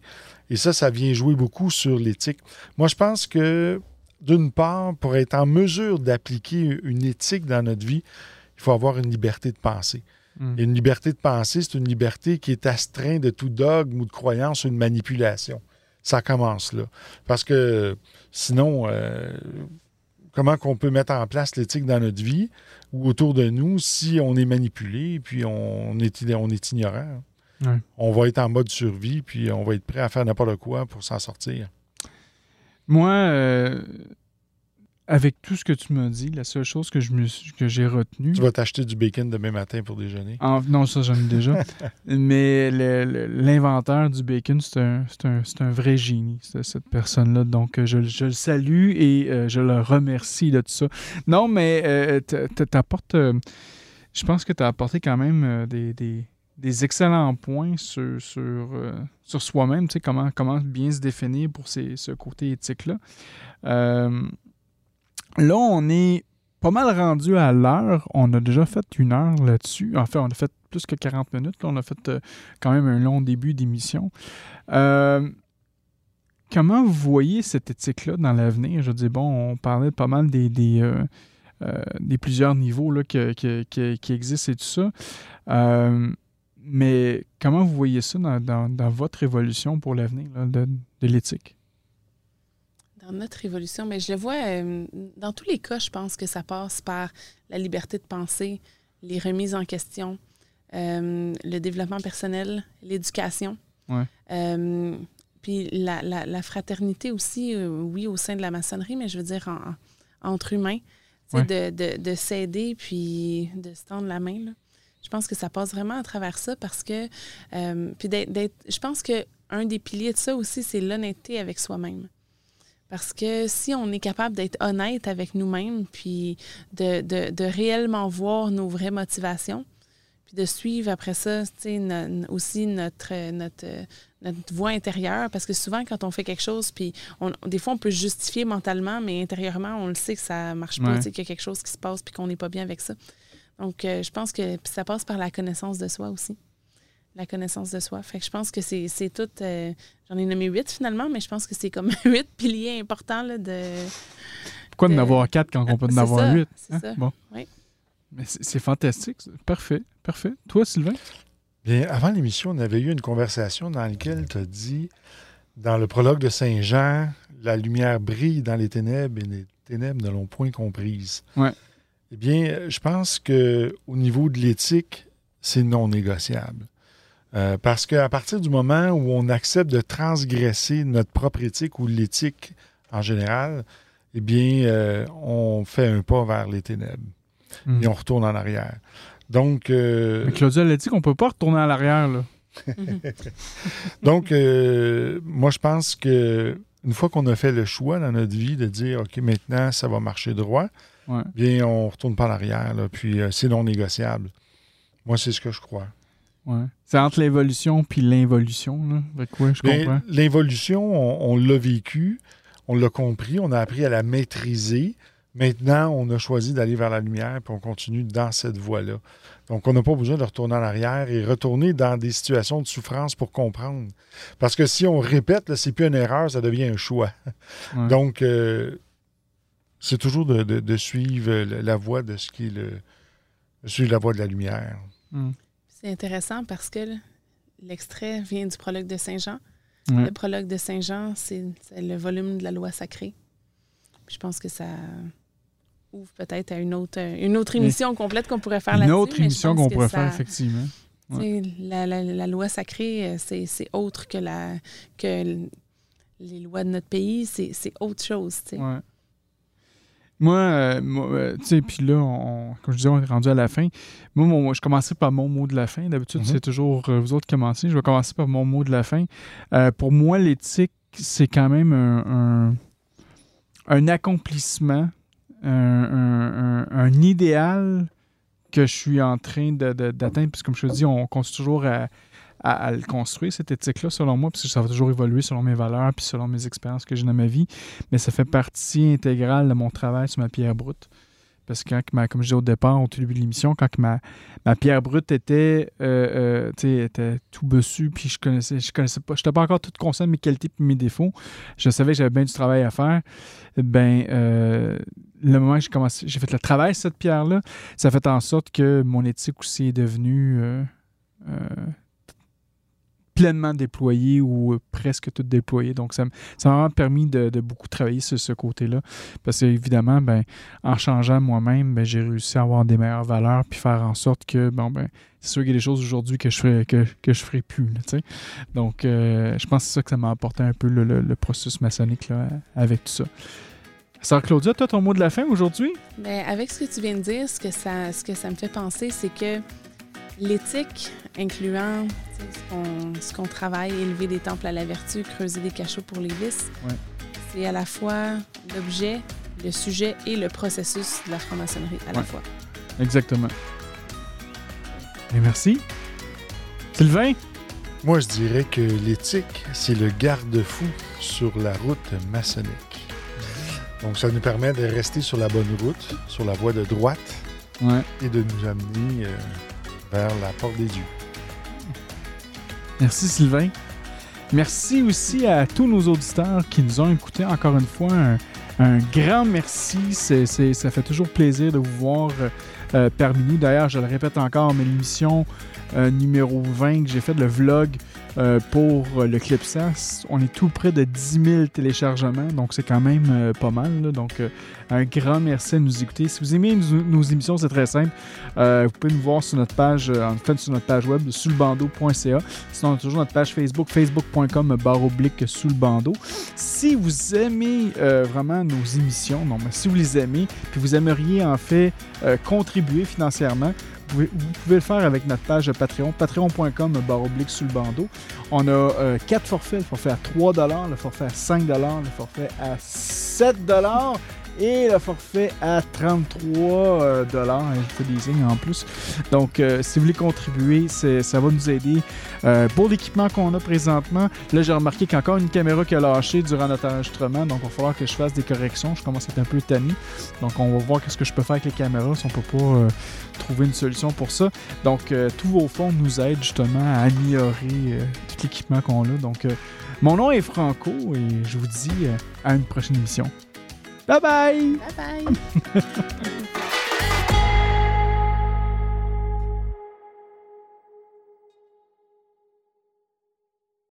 Et ça, ça vient jouer beaucoup sur l'éthique. Moi, je pense que, d'une part, pour être en mesure d'appliquer une éthique dans notre vie, il faut avoir une liberté de penser. Hmm. Et une liberté de penser, c'est une liberté qui est astreinte de tout dogme ou de croyance ou de manipulation. Ça commence là. Parce que sinon, euh, comment qu'on peut mettre en place l'éthique dans notre vie ou autour de nous si on est manipulé puis on est, on est ignorant? On va être en mode survie, puis on va être prêt à faire n'importe quoi pour s'en sortir. Moi, euh, avec tout ce que tu m'as dit, la seule chose que je que j'ai retenue. Tu vas t'acheter du bacon demain matin pour déjeuner. non, ça, j'en ai déjà. Mais l'inventeur du bacon, c'est un, un, vrai génie, cette personne-là. Donc, je, le salue et euh, je le remercie de tout ça. Non, mais euh, tu apportes. je pense que tu as apporté quand même des des excellents points sur, sur, euh, sur soi-même, tu sais, comment, comment bien se définir pour ce côté éthique-là. Euh, là, on est pas mal rendu à l'heure. On a déjà fait une heure là-dessus. En fait, on a fait plus que 40 minutes. on a fait euh, quand même un long début d'émission. comment vous voyez cette éthique-là dans l'avenir? Je dis, bon, on parlait pas mal des, des, des plusieurs niveaux là, qui, existent et tout ça. Mais comment vous voyez ça dans, dans- dans votre évolution pour l'avenir de, de l'éthique? Dans notre évolution, mais je le vois euh, dans tous les cas, je pense que ça passe par la liberté de penser, les remises en question, euh, le développement personnel, l'éducation. Ouais. Euh, puis la, la- la fraternité aussi, oui, au sein de la maçonnerie, mais je veux dire en- en- entre humains, Ouais. de, de, de s'aider puis de se tendre la main. là. Je pense que ça passe vraiment à travers ça parce que, euh, puis d'être, je pense que un des piliers de ça aussi, c'est l'honnêteté avec soi-même. Parce que si on est capable d'être honnête avec nous-mêmes, puis de, de- de réellement voir nos vraies motivations, puis de suivre après ça, tu sais, no- aussi notre, notre, notre voix intérieure, parce que souvent, quand on fait quelque chose, puis on- des fois, on peut justifier mentalement, mais intérieurement, on le sait que ça marche pas, Ouais. qu'il y a quelque chose qui se passe, puis qu'on n'est pas bien avec ça. Donc, euh, je pense que ça passe par la connaissance de soi aussi. La connaissance de soi. Fait que je pense que c'est c'est tout. euh, J'en ai nommé huit finalement, mais je pense que c'est comme huit piliers importants là, de. Pourquoi Euh, en avoir quatre quand on peut en avoir huit? c'est hein? ça. Bon. Oui. Mais c'est fantastique. ça. Parfait, parfait. Toi, Sylvain? Bien, avant l'émission, on avait eu une conversation dans laquelle tu as dit, dans le prologue de Saint Jean, la lumière brille dans les ténèbres et les ténèbres ne l'ont point comprise. Ouais. Eh bien, je pense que au niveau de l'éthique, c'est non négociable. Euh, parce qu'à partir du moment où on accepte de transgresser notre propre éthique ou l'éthique en général, eh bien, euh, on fait un pas vers les ténèbres Hmm. et on retourne en arrière. Donc, euh, Mais Claudia elle a dit qu'on peut pas retourner à l'arrière. là. Donc, moi, je pense que une fois qu'on a fait le choix dans notre vie de dire, OK, maintenant, ça va marcher droit, Ouais. bien, on retourne pas en arrière, là, puis euh, c'est non négociable. Moi, c'est ce que je crois. Ouais. C'est entre l'évolution puis l'involution. ouais. L'involution, on, on l'a vécu, on l'a compris, on a appris à la maîtriser. Maintenant, on a choisi d'aller vers la lumière, puis on continue dans cette voie-là. Donc, on n'a pas besoin de retourner en arrière et retourner dans des situations de souffrance pour comprendre. Parce que si on répète, c'est plus une erreur, ça devient un choix. Ouais. Donc, euh, c'est toujours de, de- de suivre la, voie de ce qui est le. de suivre la voie de la lumière. Hmm. C'est intéressant parce que l'extrait vient du prologue de Saint-Jean. Ouais. Le prologue de Saint-Jean, c'est c'est le volume de la loi sacrée. Puis je pense que ça ouvre peut-être à une autre, une autre émission complète qu'on pourrait faire Une là-dessus. autre mais je émission qu'on pourrait ça- faire, effectivement. La, la- la loi sacrée, euh, c'est c'est autre que, la, que les lois de notre pays. C'est c'est autre chose. tu sais. Ouais. Moi, euh, moi, euh, tu sais, puis là, on, comme je disais, on est rendu à la fin. Moi, mon- je commençais par mon mot de la fin. D'habitude, Mhm. c'est toujours euh, vous autres qui commencez. Je vais commencer par mon mot de la fin. Pour moi, l'éthique, c'est quand même un, un, un accomplissement, un, un- idéal que je suis en train de- de- d'atteindre. Puis comme je te dis, on continue toujours à, à- le construire, cette éthique-là, selon moi, parce que ça va toujours évoluer selon mes valeurs puis selon mes expériences que j'ai dans ma vie mais ça fait partie intégrale de mon travail sur ma pierre brute. Parce que, quand ma- comme je disais au départ, au début de l'émission, quand ma, ma pierre brute était, euh, euh, était tout bossu, puis je connaissais, je connaissais pas, je n'étais pas encore tout conscient de mes qualités et mes défauts, je savais que j'avais bien du travail à faire, ben, euh, le moment que j'ai commencé, j'ai fait le travail sur cette pierre-là, ça a fait en sorte que mon éthique aussi est devenue pleinement déployée ou euh, presque toute déployée. Donc, ça m'a vraiment permis de, beaucoup travailler sur ce côté-là. Parce que, évidemment, ben, en changeant moi-même, ben, j'ai réussi à avoir des meilleures valeurs puis faire en sorte que, bon, ben, c'est sûr qu'il y a des choses aujourd'hui que je ferai, que, que je ferai plus. Donc, euh, je pense que c'est ça que ça m'a apporté un peu le, le- le processus maçonnique là, avec tout ça. Sœur Claudia, toi, ton mot de la fin aujourd'hui? Ben, avec ce que tu viens de dire, ce que ça, ce que ça me fait penser, c'est que l'éthique, incluant ce qu'on- travaille, élever des temples à la vertu, creuser des cachots pour les vices, Ouais. c'est à la fois l'objet, le sujet et le processus de la franc-maçonnerie à la fois. Exactement. Et merci. Sylvain? Moi, je dirais que l'éthique, c'est le garde-fou sur la route maçonnique. Donc, ça nous permet de rester sur la bonne route, sur la voie de droite, Ouais. et de nous amener euh, vers la porte des dieux. Merci Sylvain. Merci aussi à tous nos auditeurs qui nous ont écoutés encore une fois. Un, grand merci. Ça fait toujours plaisir de vous voir euh, parmi nous. D'ailleurs, je le répète encore, mais l'émission euh, numéro 20 que j'ai fait, le vlog euh, pour le Clipsas, on est tout près de 10 000 téléchargements, donc c'est quand même euh, pas mal. Donc, euh, un grand merci de nous écouter. Si vous aimez nos, émissions, c'est très simple. Vous pouvez nous voir sur notre page, en fait, sur notre page web, sulbando.ca. Sinon, on a toujours notre page Facebook, facebook.com, barre oblique sous le bandeau. Si vous aimez vraiment nos émissions, non, si vous les aimez, puis vous aimeriez en fait contribuer financièrement, vous pouvez le faire avec notre page Patreon, patreon.com, barre oblique sous le bandeau. On a euh, quatre forfaits, le forfait à 3 le forfait à 5 le forfait à 7 et le forfait à 33 euh, dollars. Signes en plus. Donc, euh, si vous voulez contribuer, ça va nous aider. Euh, pour l'équipement qu'on a présentement, là, j'ai remarqué qu'il y a encore une caméra qui a lâché durant notre enregistrement. Donc, il va falloir que je fasse des corrections. Je commence à être un peu tanné. Donc, on va voir qu'est-ce que je peux faire avec les caméras si on peut pas euh, trouver une solution pour ça. Donc, euh, tous vos fonds nous aident justement à améliorer tout l'équipement qu'on a. Donc, mon nom est Franco et je vous dis à une prochaine émission. 拜拜。拜拜。